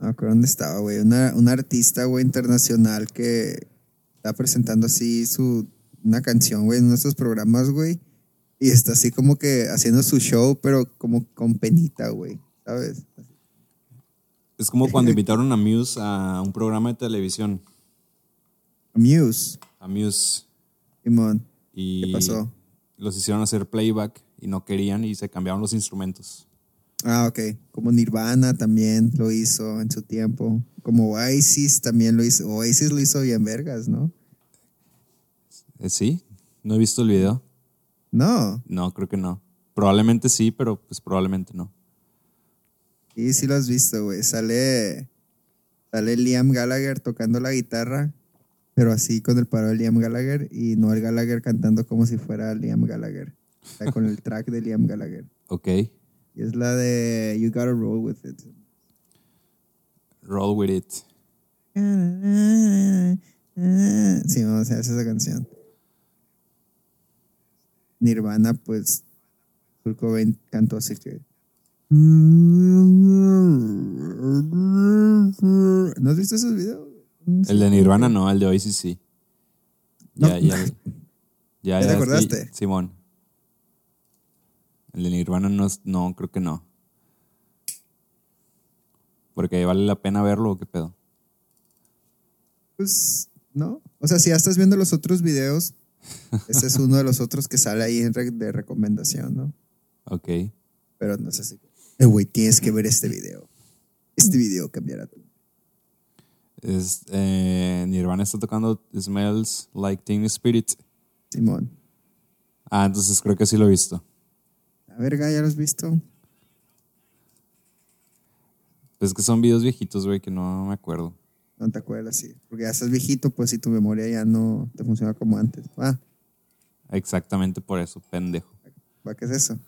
No me acuerdo dónde estaba, güey. Una, una artista, güey, internacional que está presentando así su. Una canción, güey, en uno de estos programas, güey. Y está así como que haciendo su show, pero como con penita, güey. ¿Sabes? Es como cuando *laughs* invitaron a Muse a un programa de televisión. Muse, A Muse. Simón. Y ¿Qué pasó? los hicieron hacer playback y no querían y se cambiaron los instrumentos. Ah, ok. Como Nirvana también lo hizo en su tiempo. Como Oasis también lo hizo. Oasis lo hizo bien vergas, ¿no? Eh, ¿Sí? ¿No he visto el video? No. No, creo que no. Probablemente sí, pero pues probablemente no. Sí, sí lo has visto, güey. Sale, sale Liam Gallagher tocando la guitarra, pero así con el paro de Liam Gallagher y no el Gallagher cantando como si fuera Liam Gallagher. O sea, con el *laughs* track de Liam Gallagher. Ok. Es la de You Gotta Roll With It. Roll with it. Sí, vamos a hacer esa canción. Nirvana, pues, Kurt Cobain cantó así que... ¿No has visto esos videos? El de Nirvana no, el de Oasis sí. No. Ya, ya. Ya, *laughs* ¿Ya te sí, acordaste? Simón. El de Nirvana no, es- no, creo que no. Porque vale la pena verlo o qué pedo. Pues, ¿no? O sea, si ya estás viendo los otros videos, ese es uno de los otros que sale ahí de recomendación, ¿no? Ok. Pero no es así. Eh, güey, tienes que ver este video. Este video cambiará tu... Es, eh, Nirvana está tocando Smells Like Teen Spirit. Simón. Ah, entonces creo que sí lo he visto. A verga, ¿ya lo has visto? Pues es que son videos viejitos, güey, que no me acuerdo. No te acuerdas, sí. Porque ya estás viejito, pues, y tu memoria ya no te funciona como antes. Ah, Exactamente por eso, pendejo. ¿va qué es eso?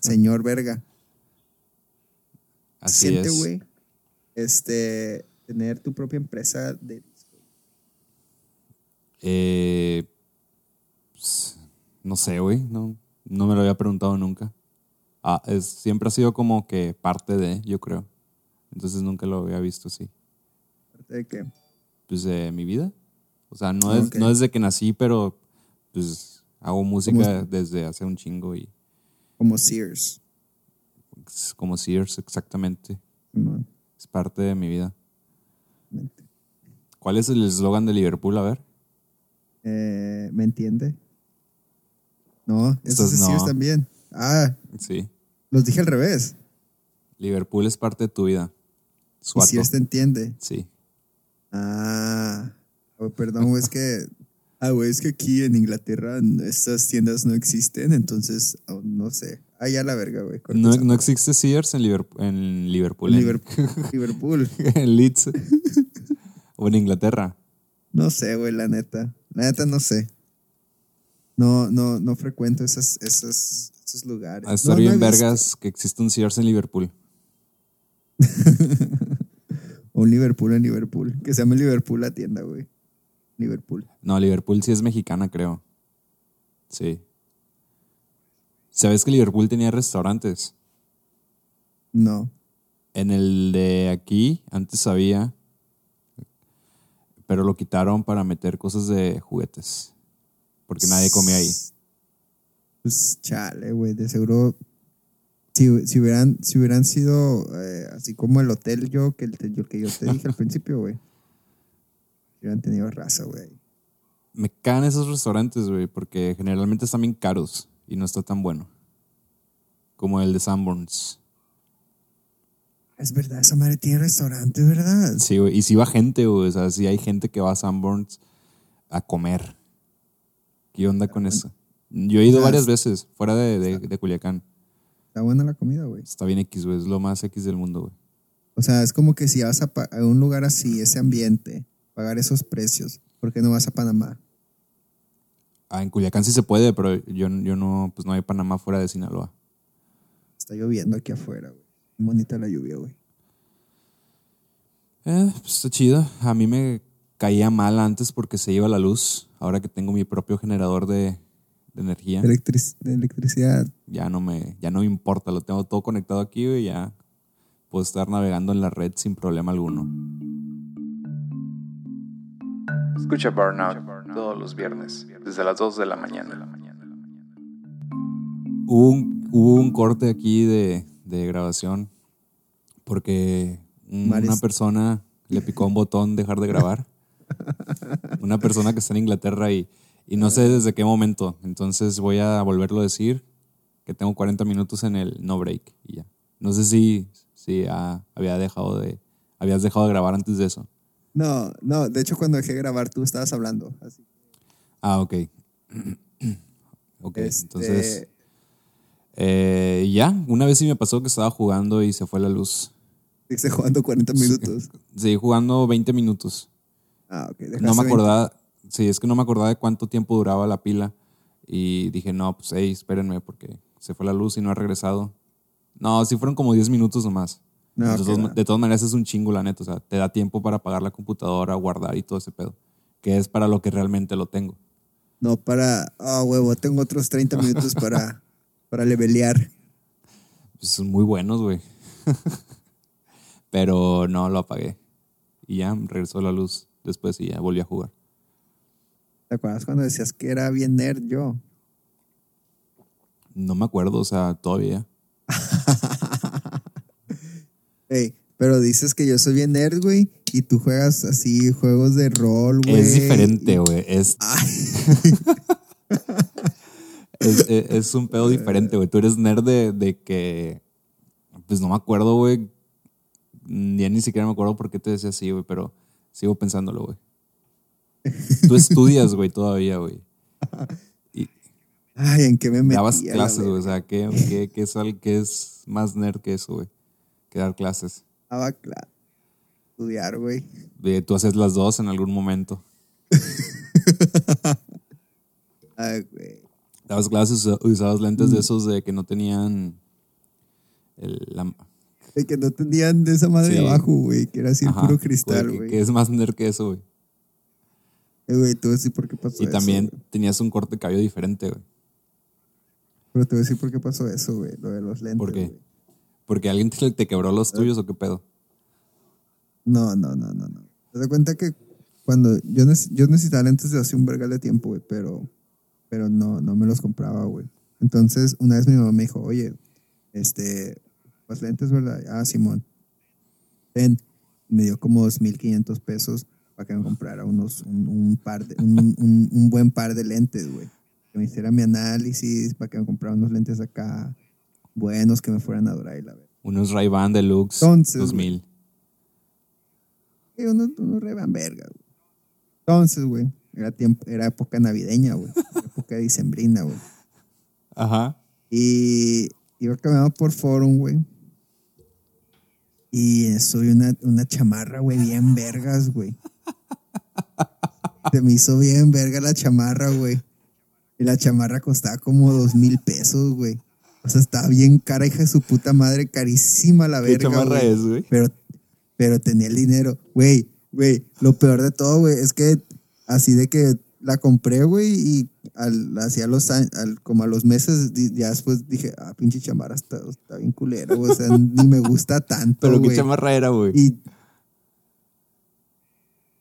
Señor verga. Así Siente, es. güey, este, tener tu propia empresa de... Eh, pues, no sé, güey. No, no me lo había preguntado nunca. Ah, es, siempre ha sido como que parte de, yo creo. Entonces nunca lo había visto así. Aparte de que... Pues de mi vida. O sea, no, Ah, es, no desde que nací, pero pues hago música desde hace un chingo y Como Sears. como Sears, exactamente. Es parte de mi vida. Mente. ¿Cuál es el eslogan de Liverpool? A ver. Eh, ¿Me entiende? No, Estos es de Sears no. también. Ah, Sí. los dije al revés. Liverpool es parte de tu vida. Y Suato. Sears te entiende. Sí. Ah, güey, perdón, es que. *laughs* Ah, güey, es que aquí en Inglaterra estas tiendas no existen, entonces oh, no sé. Ah, ya la verga, güey. No, no existe Sears en Liverpool. En Liverpool. en- Liverpool. *laughs* Liverpool. en Leeds. *laughs* o en Inglaterra. No sé, güey, la neta. La neta no sé. No, no, no frecuento esas, esas, esos lugares. A estar No, no visto. vergas que existe un Sears en Liverpool. *laughs* Un Liverpool en Liverpool. Que se llame Liverpool la tienda, güey. Liverpool. No, Liverpool sí es mexicana, creo. Sí. ¿Sabes que Liverpool tenía restaurantes? No. En el de aquí, antes había, pero lo quitaron para meter cosas de juguetes. Porque nadie comía ahí. Pues chale, güey. De seguro. Si, si, hubieran, si hubieran sido eh, así como el hotel yo, que el, el que yo te dije al *laughs* principio, güey. Hubieran tenido raza, güey. Me cagan esos restaurantes, güey, porque generalmente están bien caros y no está tan bueno. Como el de Sanborns. Es verdad, esa madre tiene restaurante, ¿verdad? Sí, güey. Y si va gente, güey. O sea, si hay gente que va a Sanborns a comer. ¿Qué onda con eso? Yo he ido varias veces fuera de, de, de Culiacán. Está buena la comida, güey. Está bien X, güey. Es lo más X del mundo, güey. O sea, es como que si vas a, un lugar así, ese ambiente, pagar esos precios, ¿por qué no vas a Panamá? Ah, en Culiacán sí se puede, pero yo, yo no, pues no hay Panamá fuera de Sinaloa. Está lloviendo aquí afuera, güey. Bonita la lluvia, güey. Eh, pues está chido. A mí me caía mal antes porque se iba la luz. Ahora que tengo mi propio generador de, de energía, De, electric- de electricidad. ya no me, ya no me importa. Lo tengo todo conectado aquí y ya puedo estar navegando en la red sin problema alguno. Escucha Burnout todos los viernes, desde las 2 de la mañana. Hubo un, hubo un corte aquí de, de grabación porque una Maris. persona le picó un botón dejar de grabar. Una persona que está en Inglaterra y, y no sé desde qué momento. Entonces voy a volverlo a decir que tengo 40 minutos en el no break y ya. No sé si, si ah, había dejado de, habías dejado de grabar antes de eso. No, no, de hecho cuando dejé de grabar tú estabas hablando. Así. Ah, ok. *clears throat* ok, Este, entonces... Eh, ya, una vez sí me pasó que estaba jugando y se fue la luz. Seguiste jugando 40 minutos. Seguí jugando 20 minutos. Ah, ok. No dejaste me 20. acordaba, sí, es que no me acordaba de cuánto tiempo duraba la pila. Y dije, no, pues, hey, espérenme, porque se fue la luz y no ha regresado. No, sí fueron como 10 minutos nomás. No, de, ok, todas, va. de todas maneras es un chingo, la neta. O sea, te da tiempo para apagar la computadora, guardar y todo ese pedo. Que es para lo que realmente lo tengo. No, para. Ah, huevo, tengo otros 30 minutos para, *laughs* para levelear. Pues son muy buenos, güey. *laughs* Pero no, lo apagué. Y ya regresó la luz después y ya volví a jugar. ¿Te acuerdas cuando decías que era bien nerd yo? No me acuerdo, o sea, todavía. *laughs* Ey, pero dices que yo soy bien nerd, güey, y tú juegas así juegos de rol, güey. Es diferente, güey. Es, *laughs* *laughs* es, es- es un pedo diferente, güey. Tú eres nerd de, de que. Pues no me acuerdo, güey. Ya ni siquiera me acuerdo por qué te decía así, güey, pero sigo pensándolo, güey. Tú estudias, güey, todavía, güey. Ay, ¿en qué me metí? dabas clases, güey. O sea, ¿qué, qué, qué es, qué es más nerd que eso, güey? Que dar clases. Daba clase. Estudiar, güey. Tú haces las dos en algún momento. Ay, güey. Dabas clases, usa- usabas lentes de esos de que no tenían. el- la- De que no tenían de esa madre Sí. de abajo, güey, que era así Ajá, puro cristal, güey. Que, es más nerd que eso, güey. Eh, güey, te voy a decir por qué pasó Y eso. también güey. tenías un corte de cabello diferente, güey. Pero te voy a decir por qué pasó eso, güey, lo de los lentes. ¿Por qué? güey. Porque alguien te, te quebró los tuyos o qué pedo. No, no, no, no, no. Te das cuenta que cuando yo, yo necesitaba lentes de hace un vergal de tiempo, güey, pero, pero no, no me los compraba, güey. Entonces, una vez mi mamá me dijo, oye, este, pues lentes, ¿verdad? Ah, Simón. Ten. Me dio como 2.500 pesos para que me comprara unos, un, un par de, un, un- un buen par de lentes, güey. Que me hiciera mi análisis, para que me comprara unos lentes acá buenos que me fueran a durar y la verdad. Unos Ray-Ban Deluxe Entonces, 2000. Y uno, uno re van verga, güey. Entonces, güey, era, tiempo, era época navideña, güey. *laughs* época dicembrina, güey. Ajá. Y iba caminando por Forum, güey. Y soy una, una chamarra, güey, bien vergas, güey. Se me hizo bien verga la chamarra, güey. Y la chamarra costaba como dos mil pesos, güey. O sea, estaba bien cara, hija de su puta madre, carísima la ¿Qué verga. chamarra güey. es, güey? Pero, pero tenía el dinero. Güey, güey, lo peor de todo, güey, es que así de que la compré, güey, y al, hacia los años, al- como a los meses, ya después dije, ah, pinche chamarra está, está bien culero, o sea, *laughs* ni me gusta tanto, Pero qué güey. chamarra era, güey. Y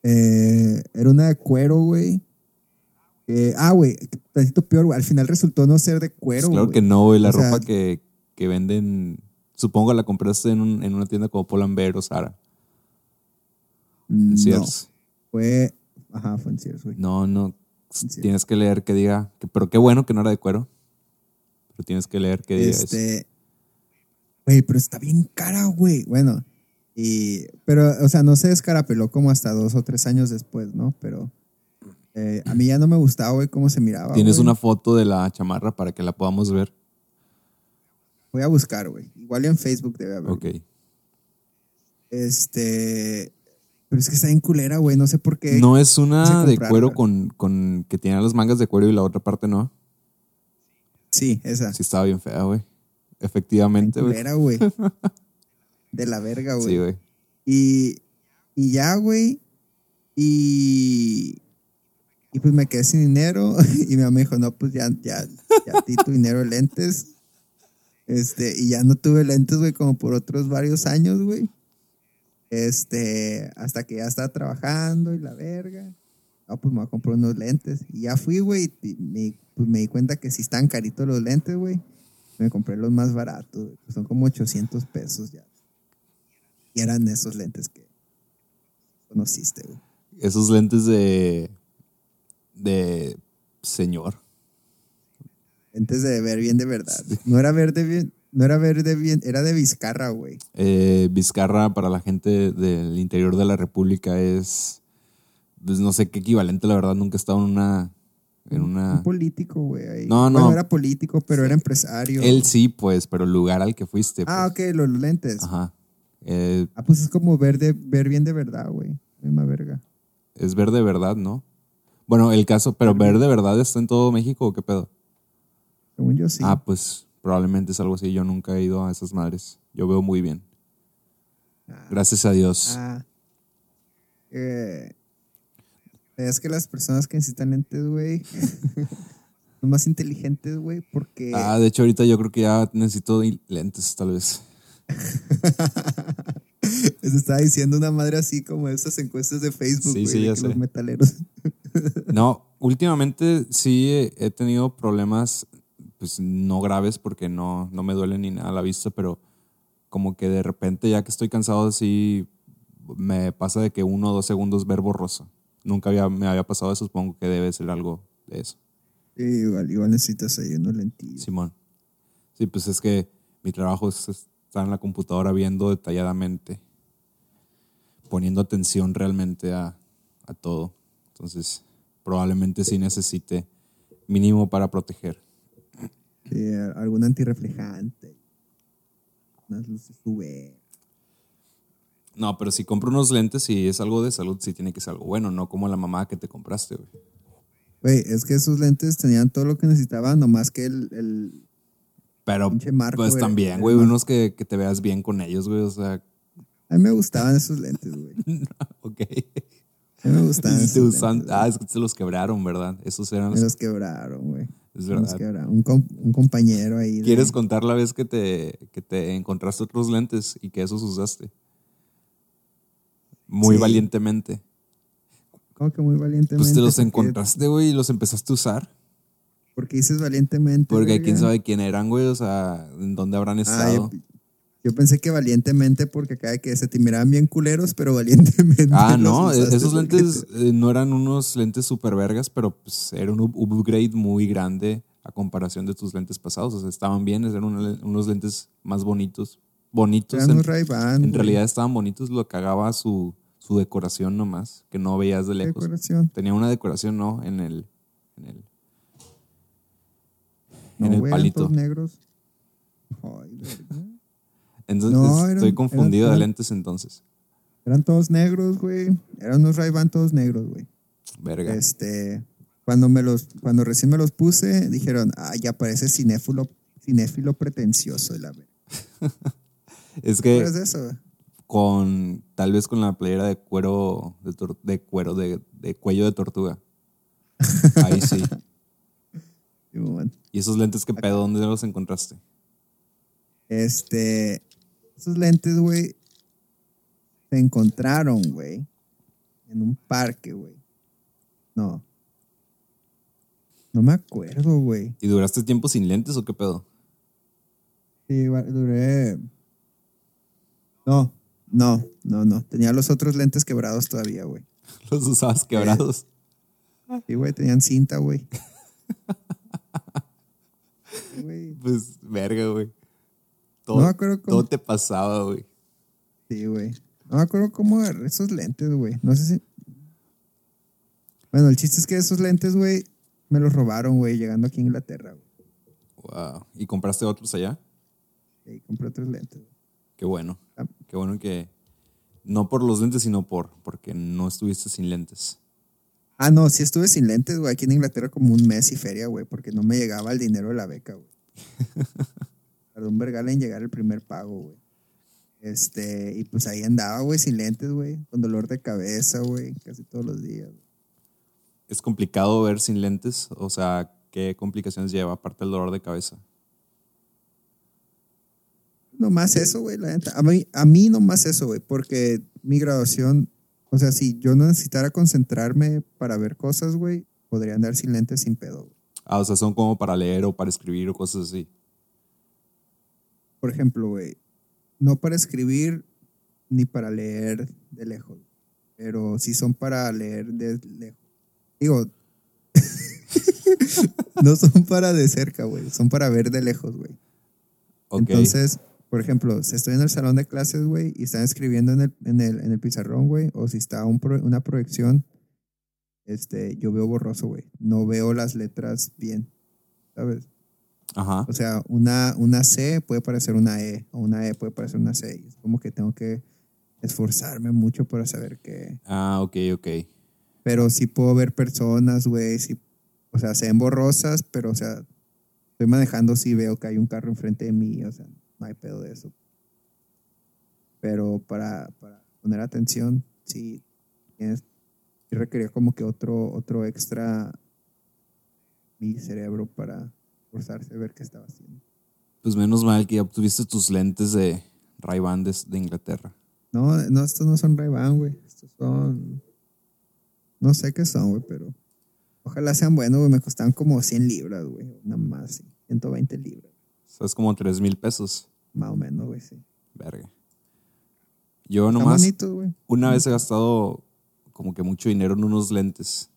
eh, era una de cuero, güey. Eh, ah, güey, tantito peor, güey. Al final resultó no ser de cuero, Pues claro que no, güey. La O sea- ropa que, que venden, supongo la compraste en, un- en una tienda como Pull&Bear o Zara. En No, fue, ajá, fue en Sears, güey. No, no. Sears. Tienes que leer que diga, que, pero qué bueno que no era de cuero. Pero tienes que leer que diga eso. Este, güey, pero está bien cara, güey. Bueno, y, pero, o sea, no se descarapeló como hasta dos o tres años después, ¿no? Pero eh, a mí ya no me gustaba, güey, cómo se miraba. Tienes güey. una foto de la chamarra para que la podamos ver. Voy a buscar, güey. Igual en Facebook debe haber. Ok. Este. Pero es que está bien culera, güey. No sé por qué. No es una de cuero con, con que tiene las mangas de cuero y la otra parte no. Sí, esa. Sí estaba bien fea, güey. Efectivamente, güey. culera, güey. *laughs* De la verga, güey. Sí, güey. Y, y ya, güey. Y, y pues me quedé sin dinero. *laughs* Y mi mamá me dijo, no, pues ya, ya, ya ti tu dinero de lentes. Este, y ya no tuve lentes, güey, como por otros varios años, güey. Este, hasta que ya estaba trabajando y la verga. No, pues me voy a comprar unos lentes. Y ya fui, güey, y me, pues me di cuenta que si están caritos los lentes, güey. Me compré los más baratos, son como 800 pesos ya. Y eran esos lentes que conociste, güey. Esos lentes de. de señor. Lentes de ver bien de verdad. No era verde bien, no era verde bien, era de Vizcarra, güey. Eh, Vizcarra para la gente del interior de la República es. Pues no sé qué equivalente, la verdad, nunca he estado en una. En una. Un político, güey. No, no. Bueno, era político, pero era empresario. Él sí, pues, pero el lugar al que fuiste. Ah, pues. ok, los lentes. Ajá. Eh, Ah, pues es como ver, de, ver bien de verdad, güey. Misma verga. es ver de verdad, ¿no? Bueno, el caso, pero ver de verdad está en todo México o qué pedo. Según yo sí. Ah, pues probablemente es algo así. Yo nunca he ido a esas madres. Yo veo muy bien. Gracias a Dios. Ah. Eh, es que las personas que necesitan lentes, güey, *laughs* son más inteligentes, güey, porque... Ah, de hecho, ahorita yo creo que ya necesito lentes, tal vez. *laughs* Les estaba diciendo una madre así como esas encuestas de Facebook, Sí, sí, ya sé. los metaleros. *laughs* No, últimamente sí he tenido problemas, pues no graves porque no, no me duele ni nada la vista, pero como que de repente ya que estoy cansado así, me pasa de que uno o dos segundos ver borroso. Nunca había, me había pasado eso, supongo que debe ser algo de eso. Sí, igual, igual necesitas ahí unos lentillos. Simón. Sí, pues es que mi trabajo es estar en la computadora viendo detalladamente, poniendo atención realmente a, a todo. Entonces, probablemente sí necesite mínimo para proteger. Sí, algún antirreflejante. Unas luces UV. No, pero si compro unos lentes y es algo de salud, sí tiene que ser algo bueno, no como la mamá que te compraste, güey. Güey, es que esos lentes tenían todo lo que necesitaban, nomás que el, el Pero marco, pues güey. también, güey, unos que, que te veas bien con ellos, güey, o sea, a mí me gustaban esos lentes, güey. *laughs* ok. A mí me gustaban *laughs* esos lentes, ah, es que se los quebraron, ¿verdad? Esos eran Me los... los quebraron, güey. Es verdad. Un, com- un compañero ahí. de- ¿Quieres contar la vez que te, que te encontraste otros lentes y que esos usaste? Muy Sí. valientemente. Como que muy valientemente. Pues te los encontraste, güey, y los empezaste a usar. Porque dices valientemente. Porque verga? quién sabe quién eran, güey, o sea, en dónde habrán estado. Yo pensé que valientemente porque acá de que se te miraban bien culeros, pero *laughs* valientemente. Ah, no, usaste esos lentes eh, no eran unos lentes super vergas, pero pues era un up- upgrade muy grande a comparación de tus lentes pasados. O sea, estaban bien, eran unos lentes más bonitos. Bonitos. Eran en- Ray-Ban. En realidad estaban bonitos, lo cagaba su, su decoración nomás, que no veías de lejos. Decoración. Tenía una decoración, ¿no? En el, en el, No, en el eran palito. negros. Ay, verga. Entonces No, eran- estoy confundido eran- de lentes entonces. Eran todos negros, güey. Eran unos Ray-Ban todos negros, güey. Verga. Este, cuando me los, cuando recién me los puse, dijeron, ah, ya parece cinéfilo, cinéfilo pretencioso de la verga. *laughs* es ¿Qué que es eso? con, tal vez con la playera de cuero, de, cuero, de, de cuello de tortuga. *laughs* Ahí sí. ¿Y esos lentes qué pedo? ¿Dónde los encontraste? Este, esos lentes, güey, se encontraron, güey, en un parque, güey. No. No me acuerdo, güey. ¿Y duraste tiempo sin lentes o qué pedo? Sí, duré. No, no, no, no. Tenía los otros lentes quebrados todavía, güey. *laughs* Los usabas quebrados. *laughs* Sí, güey, tenían cinta, güey. *laughs* Pues, verga, güey. No Todo, me acuerdo cómo. todo te pasaba, güey. Sí, güey. No me acuerdo cómo agarré esos lentes, güey. No sé si. Bueno, el chiste es que esos lentes, güey, me los robaron, güey, llegando aquí a Inglaterra, güey. Wow. ¿Y compraste otros allá? Y compré otros lentes. güey. Qué bueno. Ah. Qué bueno que. No por los lentes, sino por. Porque no estuviste sin lentes. Ah, no, sí estuve sin lentes, güey, aquí en Inglaterra como un mes y feria, güey, porque no me llegaba el dinero de la beca, güey. *laughs* Tardó un vergal en llegar el primer pago, güey. Este, y pues ahí andaba, güey, sin lentes, güey, con dolor de cabeza, güey, casi todos los días. ¿Es complicado ver sin lentes? O sea, ¿qué complicaciones lleva aparte del dolor de cabeza? Nomás eso, güey, la neta. A mí, a mí nomás eso, güey, porque mi graduación, o sea, si yo no necesitara concentrarme para ver cosas, güey, podría andar sin lentes sin pedo, güey. Ah, o sea, son como para leer o para escribir o cosas así. Por ejemplo, güey, no para escribir ni para leer de lejos, pero sí son para leer de lejos. Digo, *laughs* no son para de cerca, güey, son para ver de lejos, güey. Entonces, por ejemplo, si estoy en el salón de clases, güey, y están escribiendo en el, en el, en el pizarrón, güey, o si está un pro- una proyección, este, yo veo borroso, güey. No veo las letras bien, ¿sabes? Ajá. O sea, una, una C puede parecer una E, o una E puede parecer una C. Es como que tengo que esforzarme mucho para saber qué. Ah, ok, ok. Pero sí puedo ver personas, güey, sí, o sea, se ven borrosas, pero, o sea, estoy manejando, sí veo que hay un carro enfrente de mí, o sea, no hay pedo de eso. Pero para, para poner atención, sí, tienes, requería como que otro, otro extra mi cerebro para forzarse a ver qué estaba haciendo. Pues menos mal que ya obtuviste tus lentes de Ray-Ban de, de Inglaterra. No, no, estos no son ray güey. Estos son. No sé qué son, güey, pero. Ojalá sean buenos, güey. Me costaban como 100 libras, güey. Nada más, sí. 120 libras. O sea, es como 3 mil pesos. Más o menos, güey, sí. Verga. Yo nomás bonitos, güey. una vez he gastado como que mucho dinero en unos lentes.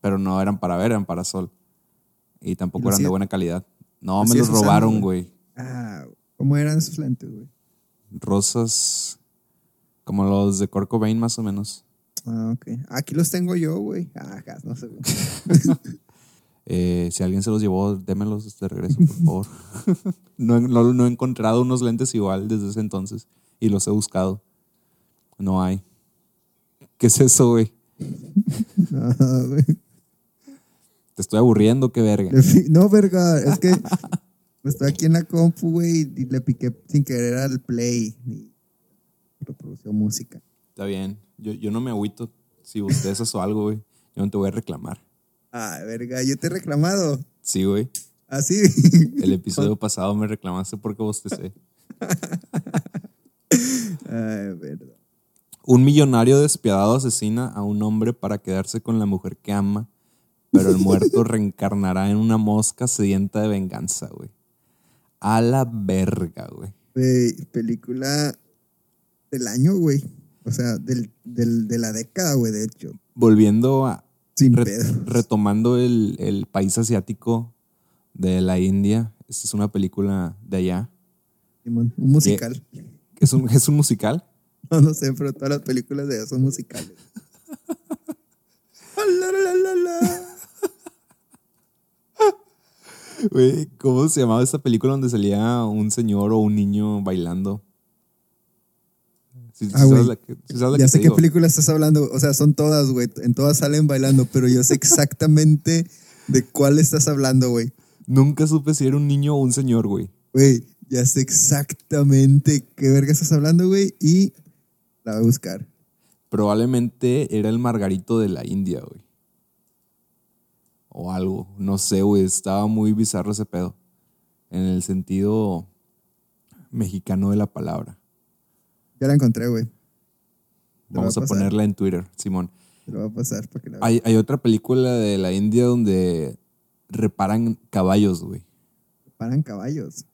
Pero no eran para ver, eran para sol. Y tampoco ¿Y los eran de buena calidad. No, me los robaron, güey? Ah, ¿cómo eran esos lentes, güey? Rosas como los de Kurt Cobain más o menos. Ah, ok. Aquí los tengo yo, güey. Ah, gas, no sé. *laughs* *laughs* Eh, si alguien se los llevó, démelos de regreso, por *laughs* favor. no, he- no- no he encontrado unos lentes igual desde ese entonces y los he buscado. No hay. ¿Qué es eso, güey? Ah, güey. Te estoy aburriendo, qué verga. *laughs* No, verga, es que *laughs* estoy aquí en la compu, güey, y le piqué sin querer al play y reprodució música. Está bien. Yo, yo no me agüito si bostezas o algo, güey. Yo no te voy a reclamar. Ah, verga, yo te he reclamado. Sí, güey. Así. El *laughs* episodio pasado me reclamaste porque bostecé. Ay, verdad. Un millonario despiadado asesina a un hombre para quedarse con la mujer que ama, pero el muerto reencarnará en una mosca sedienta de venganza, güey. A la verga, güey. Güey, película del año, güey. O sea, del, del, de la década, güey, de hecho. Volviendo a. Sin re- retomando el, el país asiático de la India. Esta es una película de allá. Simón, Un musical. ¿Es un, es un musical? *laughs* No, no sé, pero todas las películas de allá son musicales. *laughs* Ah, la, la, la, la. *laughs* Güey, ¿cómo se llamaba esta película donde salía un señor o un niño bailando? Sí Ah, sabes la que- sí sabes la Ya que sé qué digo. película estás hablando. O sea, son todas, güey. En todas salen bailando, pero yo sé exactamente de cuál estás hablando, güey. Nunca supe si era un niño o un señor, güey. Güey, ya sé exactamente qué verga estás hablando, güey. Y la voy a buscar. Probablemente era el Margarito de la India, güey. O algo. No sé, güey. Estaba muy bizarro ese pedo. En el sentido mexicano de la palabra. Ya la encontré, güey. Vamos a ponerla en Twitter, Simón. Te lo voy a pasar para que la. Hay, hay otra película de la India donde reparan caballos, güey. Paran caballos.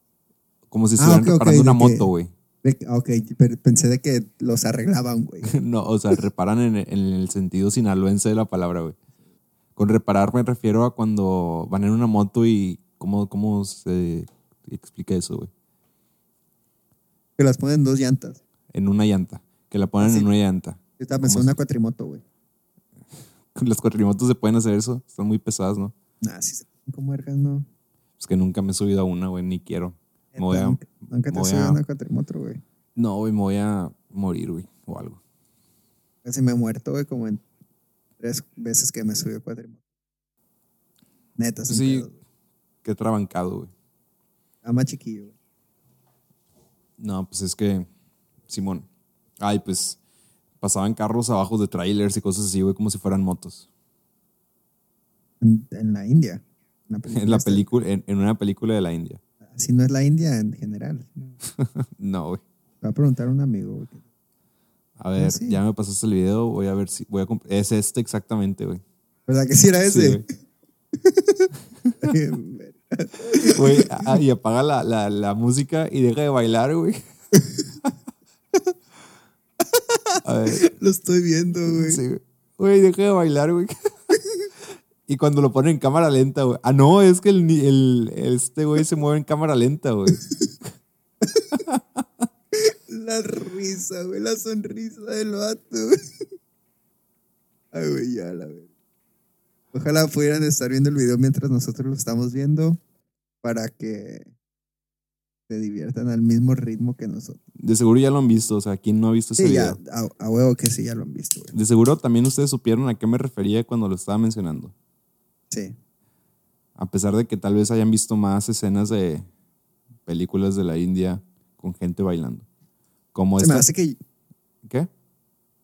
Como si Ah, estuvieran reparando una moto, güey. De Ok, pero pensé de que los arreglaban, güey. *laughs* No, o sea, reparan en, en el sentido sinaloense de la palabra, güey. Con reparar me refiero a cuando van en una moto y cómo, cómo se explica eso, güey. Que las ponen dos llantas. En una llanta. Que la ponen Ah, sí. en una llanta. Yo estaba pensando en una cuatrimoto, güey. *laughs* Las cuatrimotos se pueden hacer eso. Están muy pesadas, ¿no? Nah, sí se ponen como vergas, ¿no? Es que nunca me he subido a una, güey, ni quiero. Me voy a- Nunca, te subí a- una cuatrimoto, güey. No, güey, me voy a morir, güey, o algo. Casi me he muerto, güey, como en tres veces que me subí a cuatrimoto. Neta, Sí. güey. Qué trabancado, güey. Estaba más chiquillo, güey. No, pues es que, Simón. Ay, pues pasaban carros abajo de trailers y cosas así, güey, como si fueran motos. En, en la India. En la *laughs* En la esta. película, en, en una película de la India. Así no es la India en general. *laughs* No, güey. Voy a preguntar a un amigo, güey. A ver, sí. ya me pasaste el video, voy a ver si voy a es este exactamente, güey. ¿Verdad que sí era ese? güey. *laughs* Güey, ah, y apaga la, la, la música y deja de bailar, güey. *laughs* A ver, Lo estoy viendo, güey. sí, güey. Güey, deja de bailar, güey. Y cuando lo ponen en cámara lenta, güey. Ah, no, es que el, el- este güey se mueve en cámara lenta, güey. La risa, güey. La sonrisa del vato, güey. Ay, güey, ya, la verdad. Ojalá pudieran estar viendo el video mientras nosotros lo estamos viendo para que se diviertan al mismo ritmo que nosotros. De seguro ya lo han visto, o sea, ¿quién no ha visto ese ya, video? a, a huevo que sí, ya lo han visto, güey. De seguro también ustedes supieron a qué me refería cuando lo estaba mencionando. Sí. A pesar de que tal vez hayan visto más escenas de películas de la India con gente bailando. Como Se me, hace que, ¿Qué?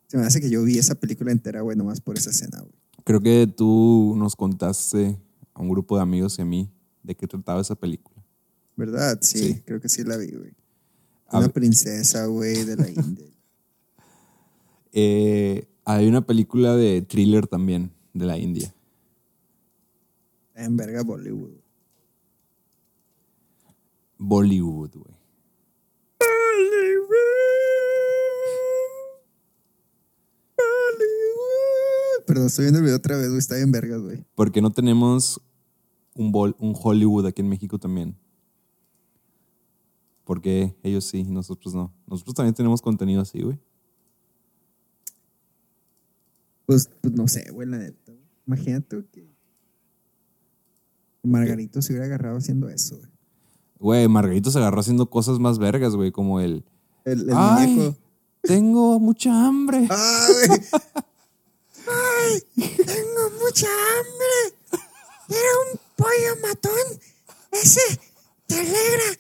se me hace que yo vi esa película entera, güey, nomás por esa escena, güey. Creo que tú nos contaste a un grupo de amigos y a mí de qué trataba esa película. ¿Verdad? Sí, Sí. creo que sí la vi, güey. Una princesa, güey, de la India. *laughs* Eh, hay una película de thriller también de la India. En verga Bollywood. Bollywood, güey. Perdón, estoy viendo el video otra vez, güey. Está bien vergas, güey. ¿Por qué no tenemos un, bol- un Hollywood aquí en México también? Porque ellos sí nosotros no. Nosotros también tenemos contenido así, güey. Pues, pues no sé, güey, la neta. Imagínate que Margarito se hubiera agarrado haciendo eso, güey. Güey, Margarito se agarró haciendo cosas más vergas, güey, como el... El, el ¡Ay! muñeco. Tengo mucha hambre. *laughs* ¡Ay! ¡Tengo mucha hambre! ¡Era un pollo matón! ¡Ese te alegra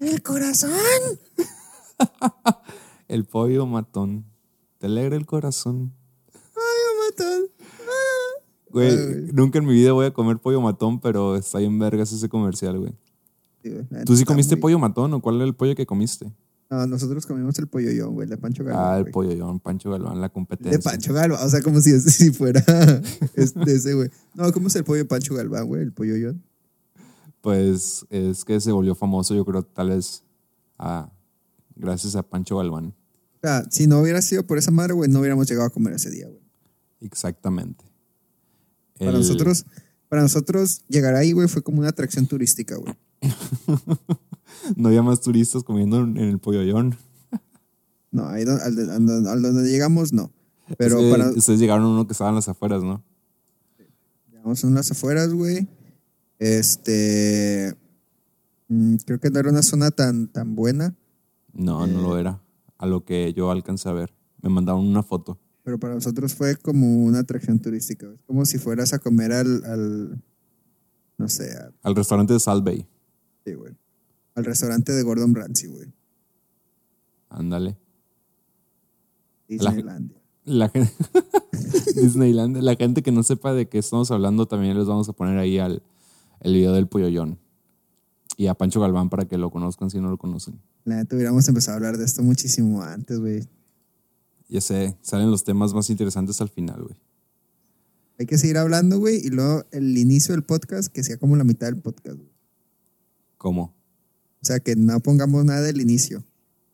el corazón! *laughs* El pollo matón. Te alegra el corazón. ¡Pollo matón! Güey, nunca en mi vida voy a comer pollo matón, pero está bien vergas ese comercial, güey. Sí, güey, la ¿Tú sí comiste muy- pollo matón o cuál era el pollo que comiste? No, nosotros comimos el pollo yo, güey, de Pancho Galván. Ah, el güey. pollo John, Pancho Galván, la competencia. De Pancho Galván, o sea, como si *laughs* si fuera este, ese, güey. No, ¿cómo es el pollo de Pancho Galván, güey? El pollo yo. Pues es que se volvió famoso, yo creo, tal vez ah, gracias a Pancho Galván. O sea, si no hubiera sido por esa madre, güey, no hubiéramos llegado a comer ese día, güey. Exactamente. Para El- nosotros, para nosotros llegar ahí, güey, fue como una atracción turística, güey. *laughs* No había más turistas comiendo en el pollo John. *laughs* No, ahí don- al, de- al don- al donde llegamos, no. Pero Es que para Ustedes llegaron a uno que estaba en las afueras, ¿no? llegamos en las afueras, güey. Este mm, creo que no era una zona tan, tan buena. No, no lo era. a lo que yo alcancé a ver. Me mandaron una foto. Pero para nosotros fue como una atracción turística. Es como si fueras a comer al, al no sé, Al restaurante de Salt Bay. sí, güey. Al restaurante de Gordon Ramsay, güey. Ándale. Disneylandia. La gente. *laughs* Disneyland. La gente que no sepa de qué estamos hablando, también les vamos a poner ahí al, el video del Polloyón. Y a Pancho Galván para que lo conozcan si no lo conocen. La neta hubiéramos empezado a hablar de esto muchísimo antes, güey. Ya sé, salen los temas más interesantes al final, güey. Hay que seguir hablando, güey, y luego el inicio del podcast que sea como la mitad del podcast, güey. ¿Cómo? O sea, que no pongamos nada del inicio.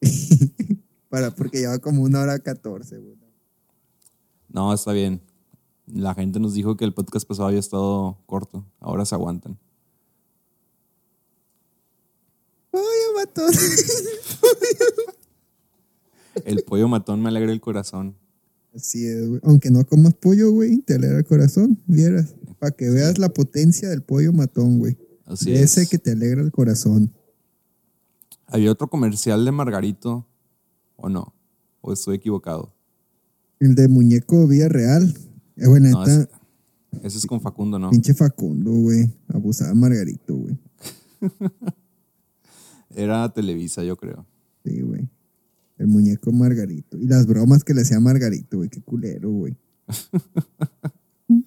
*laughs* Para, porque lleva como una hora catorce, güey. No, está bien. La gente nos dijo que el podcast pasado había estado corto. Ahora se aguantan. ¡Ay, matón! *laughs* El pollo matón me alegra el corazón. Así es, güey. Aunque no comas pollo, güey, te alegra el corazón, vieras. Para que veas la potencia del pollo matón, güey. Así Ese es. que te alegra el corazón. Había otro comercial de Margarito, ¿o no? ¿O estoy equivocado? El de muñeco vía real. Eh, güey, No, ese, ese es con Facundo, ¿no? pinche Facundo, güey. Abusaba Margarito, güey. *laughs* Era Televisa, yo creo. Sí, güey. El muñeco Margarito. Y las bromas que le hacía Margarito, güey. Qué culero, güey. *laughs*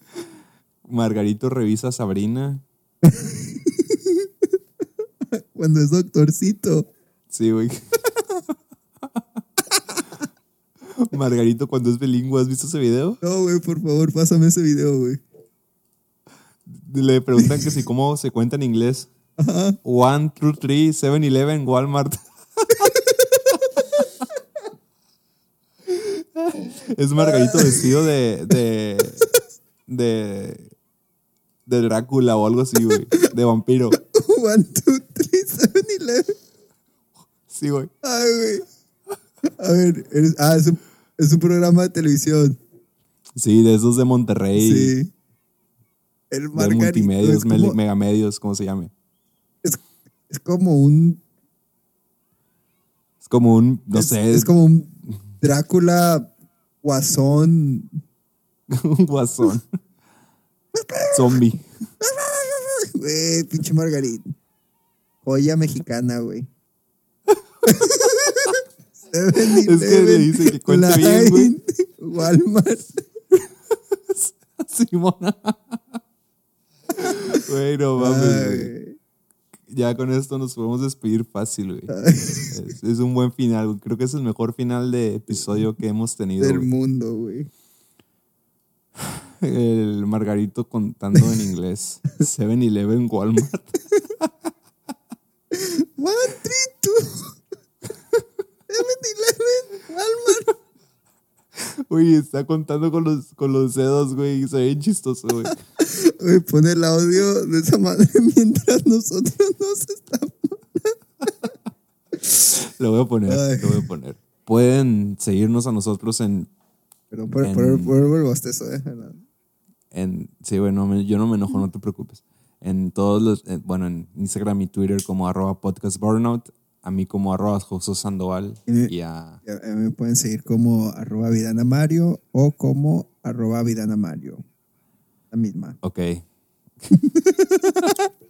Margarito revisa a Sabrina. *laughs* Cuando es doctorcito. Sí, güey. *laughs* Margarito cuando es bilingüe, ¿has visto ese video? No, güey, por favor, pásame ese video, güey. Le preguntan que si cómo se cuenta en inglés. Ajá. One, two, three, seven, eleven, Walmart. Es Margarito vestido de, de, de, de Drácula o algo así, güey. De vampiro. One, two, three, seven, eleven. Sí, güey. Ay, güey. A ver, eres- ah, es un, es un programa de televisión. Sí, de esos de Monterrey. Sí. El De Margarito multimedios, es como, megamedios, como se llame. es como un, Es como un, no es, sé, es como un Drácula guasón. un *laughs* guasón. Zombie. Güey, pinche Margarito. Joya mexicana, güey. *laughs* Es que le dice que cuente bien, güey. Walmart. *laughs* Simona. Güey, no mames, güey. Ya con esto nos podemos despedir fácil, güey. Es, es un buen final, güey. Creo que es el mejor final de episodio que hemos tenido. del güey. mundo, güey. *laughs* El Margarito contando en inglés. *laughs* 7-Eleven Walmart. *laughs* One, three, two. Seven, eleven, Walmart. Uy, está contando con los, con los dedos, güey. Se ve chistoso, güey. Güey, pone el audio de esa madre *laughs* mientras nosotros nos estamos. Lo voy a poner, Ay. lo voy a poner. Pueden seguirnos a nosotros en, Perdón por, En- por, por, el bostezo, eh. en sí, güey, no me- yo no me enojo, no te preocupes. En todos los, bueno, en Instagram y Twitter como arroba podcast burnout, a mí como arroba Josué Sandoval Y- y a, Ya, eh, me pueden seguir como arroba Vidana Mario o como arroba Vidana Mario. La misma. ok. *laughs*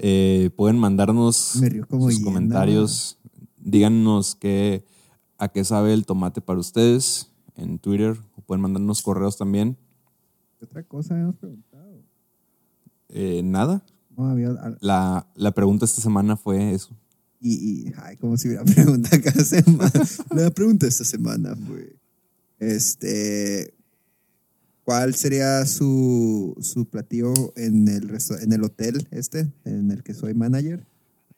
Eh, pueden mandarnos sus comentarios. Díganos qué, a qué sabe el tomate para ustedes en Twitter. O pueden mandarnos correos también. ¿Qué otra cosa habíamos preguntado? Eh, nada. No, había. al- La, la pregunta esta semana fue eso. Y, y ay, como si hubiera *laughs* pregunta cada semana. La pregunta esta semana fue: Este. ¿Cuál sería su, su platillo en el, en el hotel este, en el que soy manager?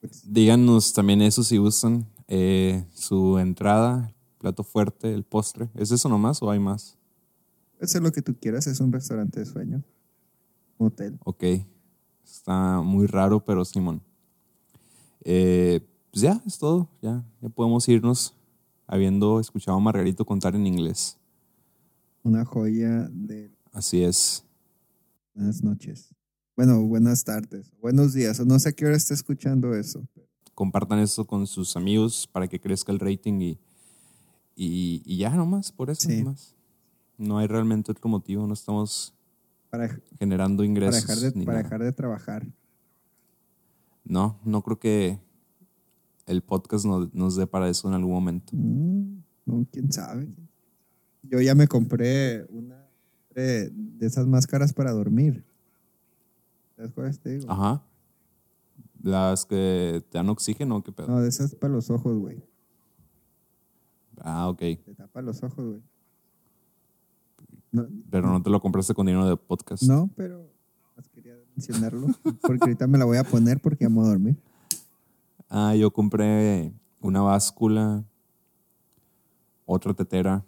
Pues, Díganos también eso si gustan. eh, su entrada, plato fuerte, el postre. ¿Es eso nomás o hay más? puede ser lo que tú quieras, es un restaurante de sueño. Un hotel. Ok. Está muy raro, pero Simón. Eh, pues ya, es todo. Ya, ya podemos irnos habiendo escuchado a Margarito contar en inglés. Una joya de Así es. buenas noches. Bueno, buenas tardes, buenos días, no sé a qué hora está escuchando eso. compartan eso con sus amigos para que crezca el rating y, y, y ya nomás, por eso Sí. nomás. No hay realmente otro motivo, no estamos Para, generando para, ingresos. dejar de, para dejar de trabajar. No, no creo que el podcast nos, nos dé para eso en algún momento. Mm, no, quién sabe. Yo ya me compré una de, de esas máscaras para dormir. ¿Sabes cuáles te digo? Ajá. Las que te dan oxígeno, ¿qué pedo? No, de esas para los ojos, güey. Ah, ok. Te tapa los ojos, güey. No, Pero no te lo compraste con dinero de podcast. no, pero quería mencionarlo. *laughs* Porque ahorita me la voy a poner porque amo a dormir. Ah, yo compré una báscula, otra tetera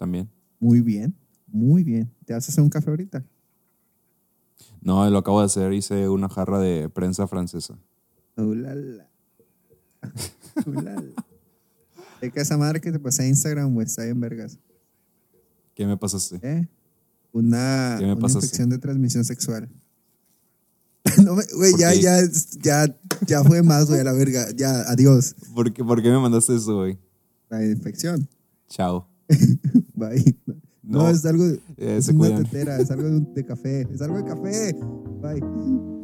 también. Muy bien, muy bien. ¿Te vas a hacer un café ahorita? No, lo acabo de hacer, hice una jarra de prensa francesa. Ulala. Ulala. *laughs* Es que esa madre que te pasé a Instagram, güey, está bien vergas. ¿Qué me pasaste? ¿Eh? Una, ¿Qué me una infección de transmisión sexual. *laughs* no, güey, ¿Por ya, qué? ya, ya, ya fue más, güey, a la verga. Ya, adiós. ¿Por qué, por qué me mandaste eso, güey? La infección. Chao. *laughs* Bye. No, No, es algo, eh, es se una cuidan. tetera, es algo de, un- de café, es algo de café. Bye.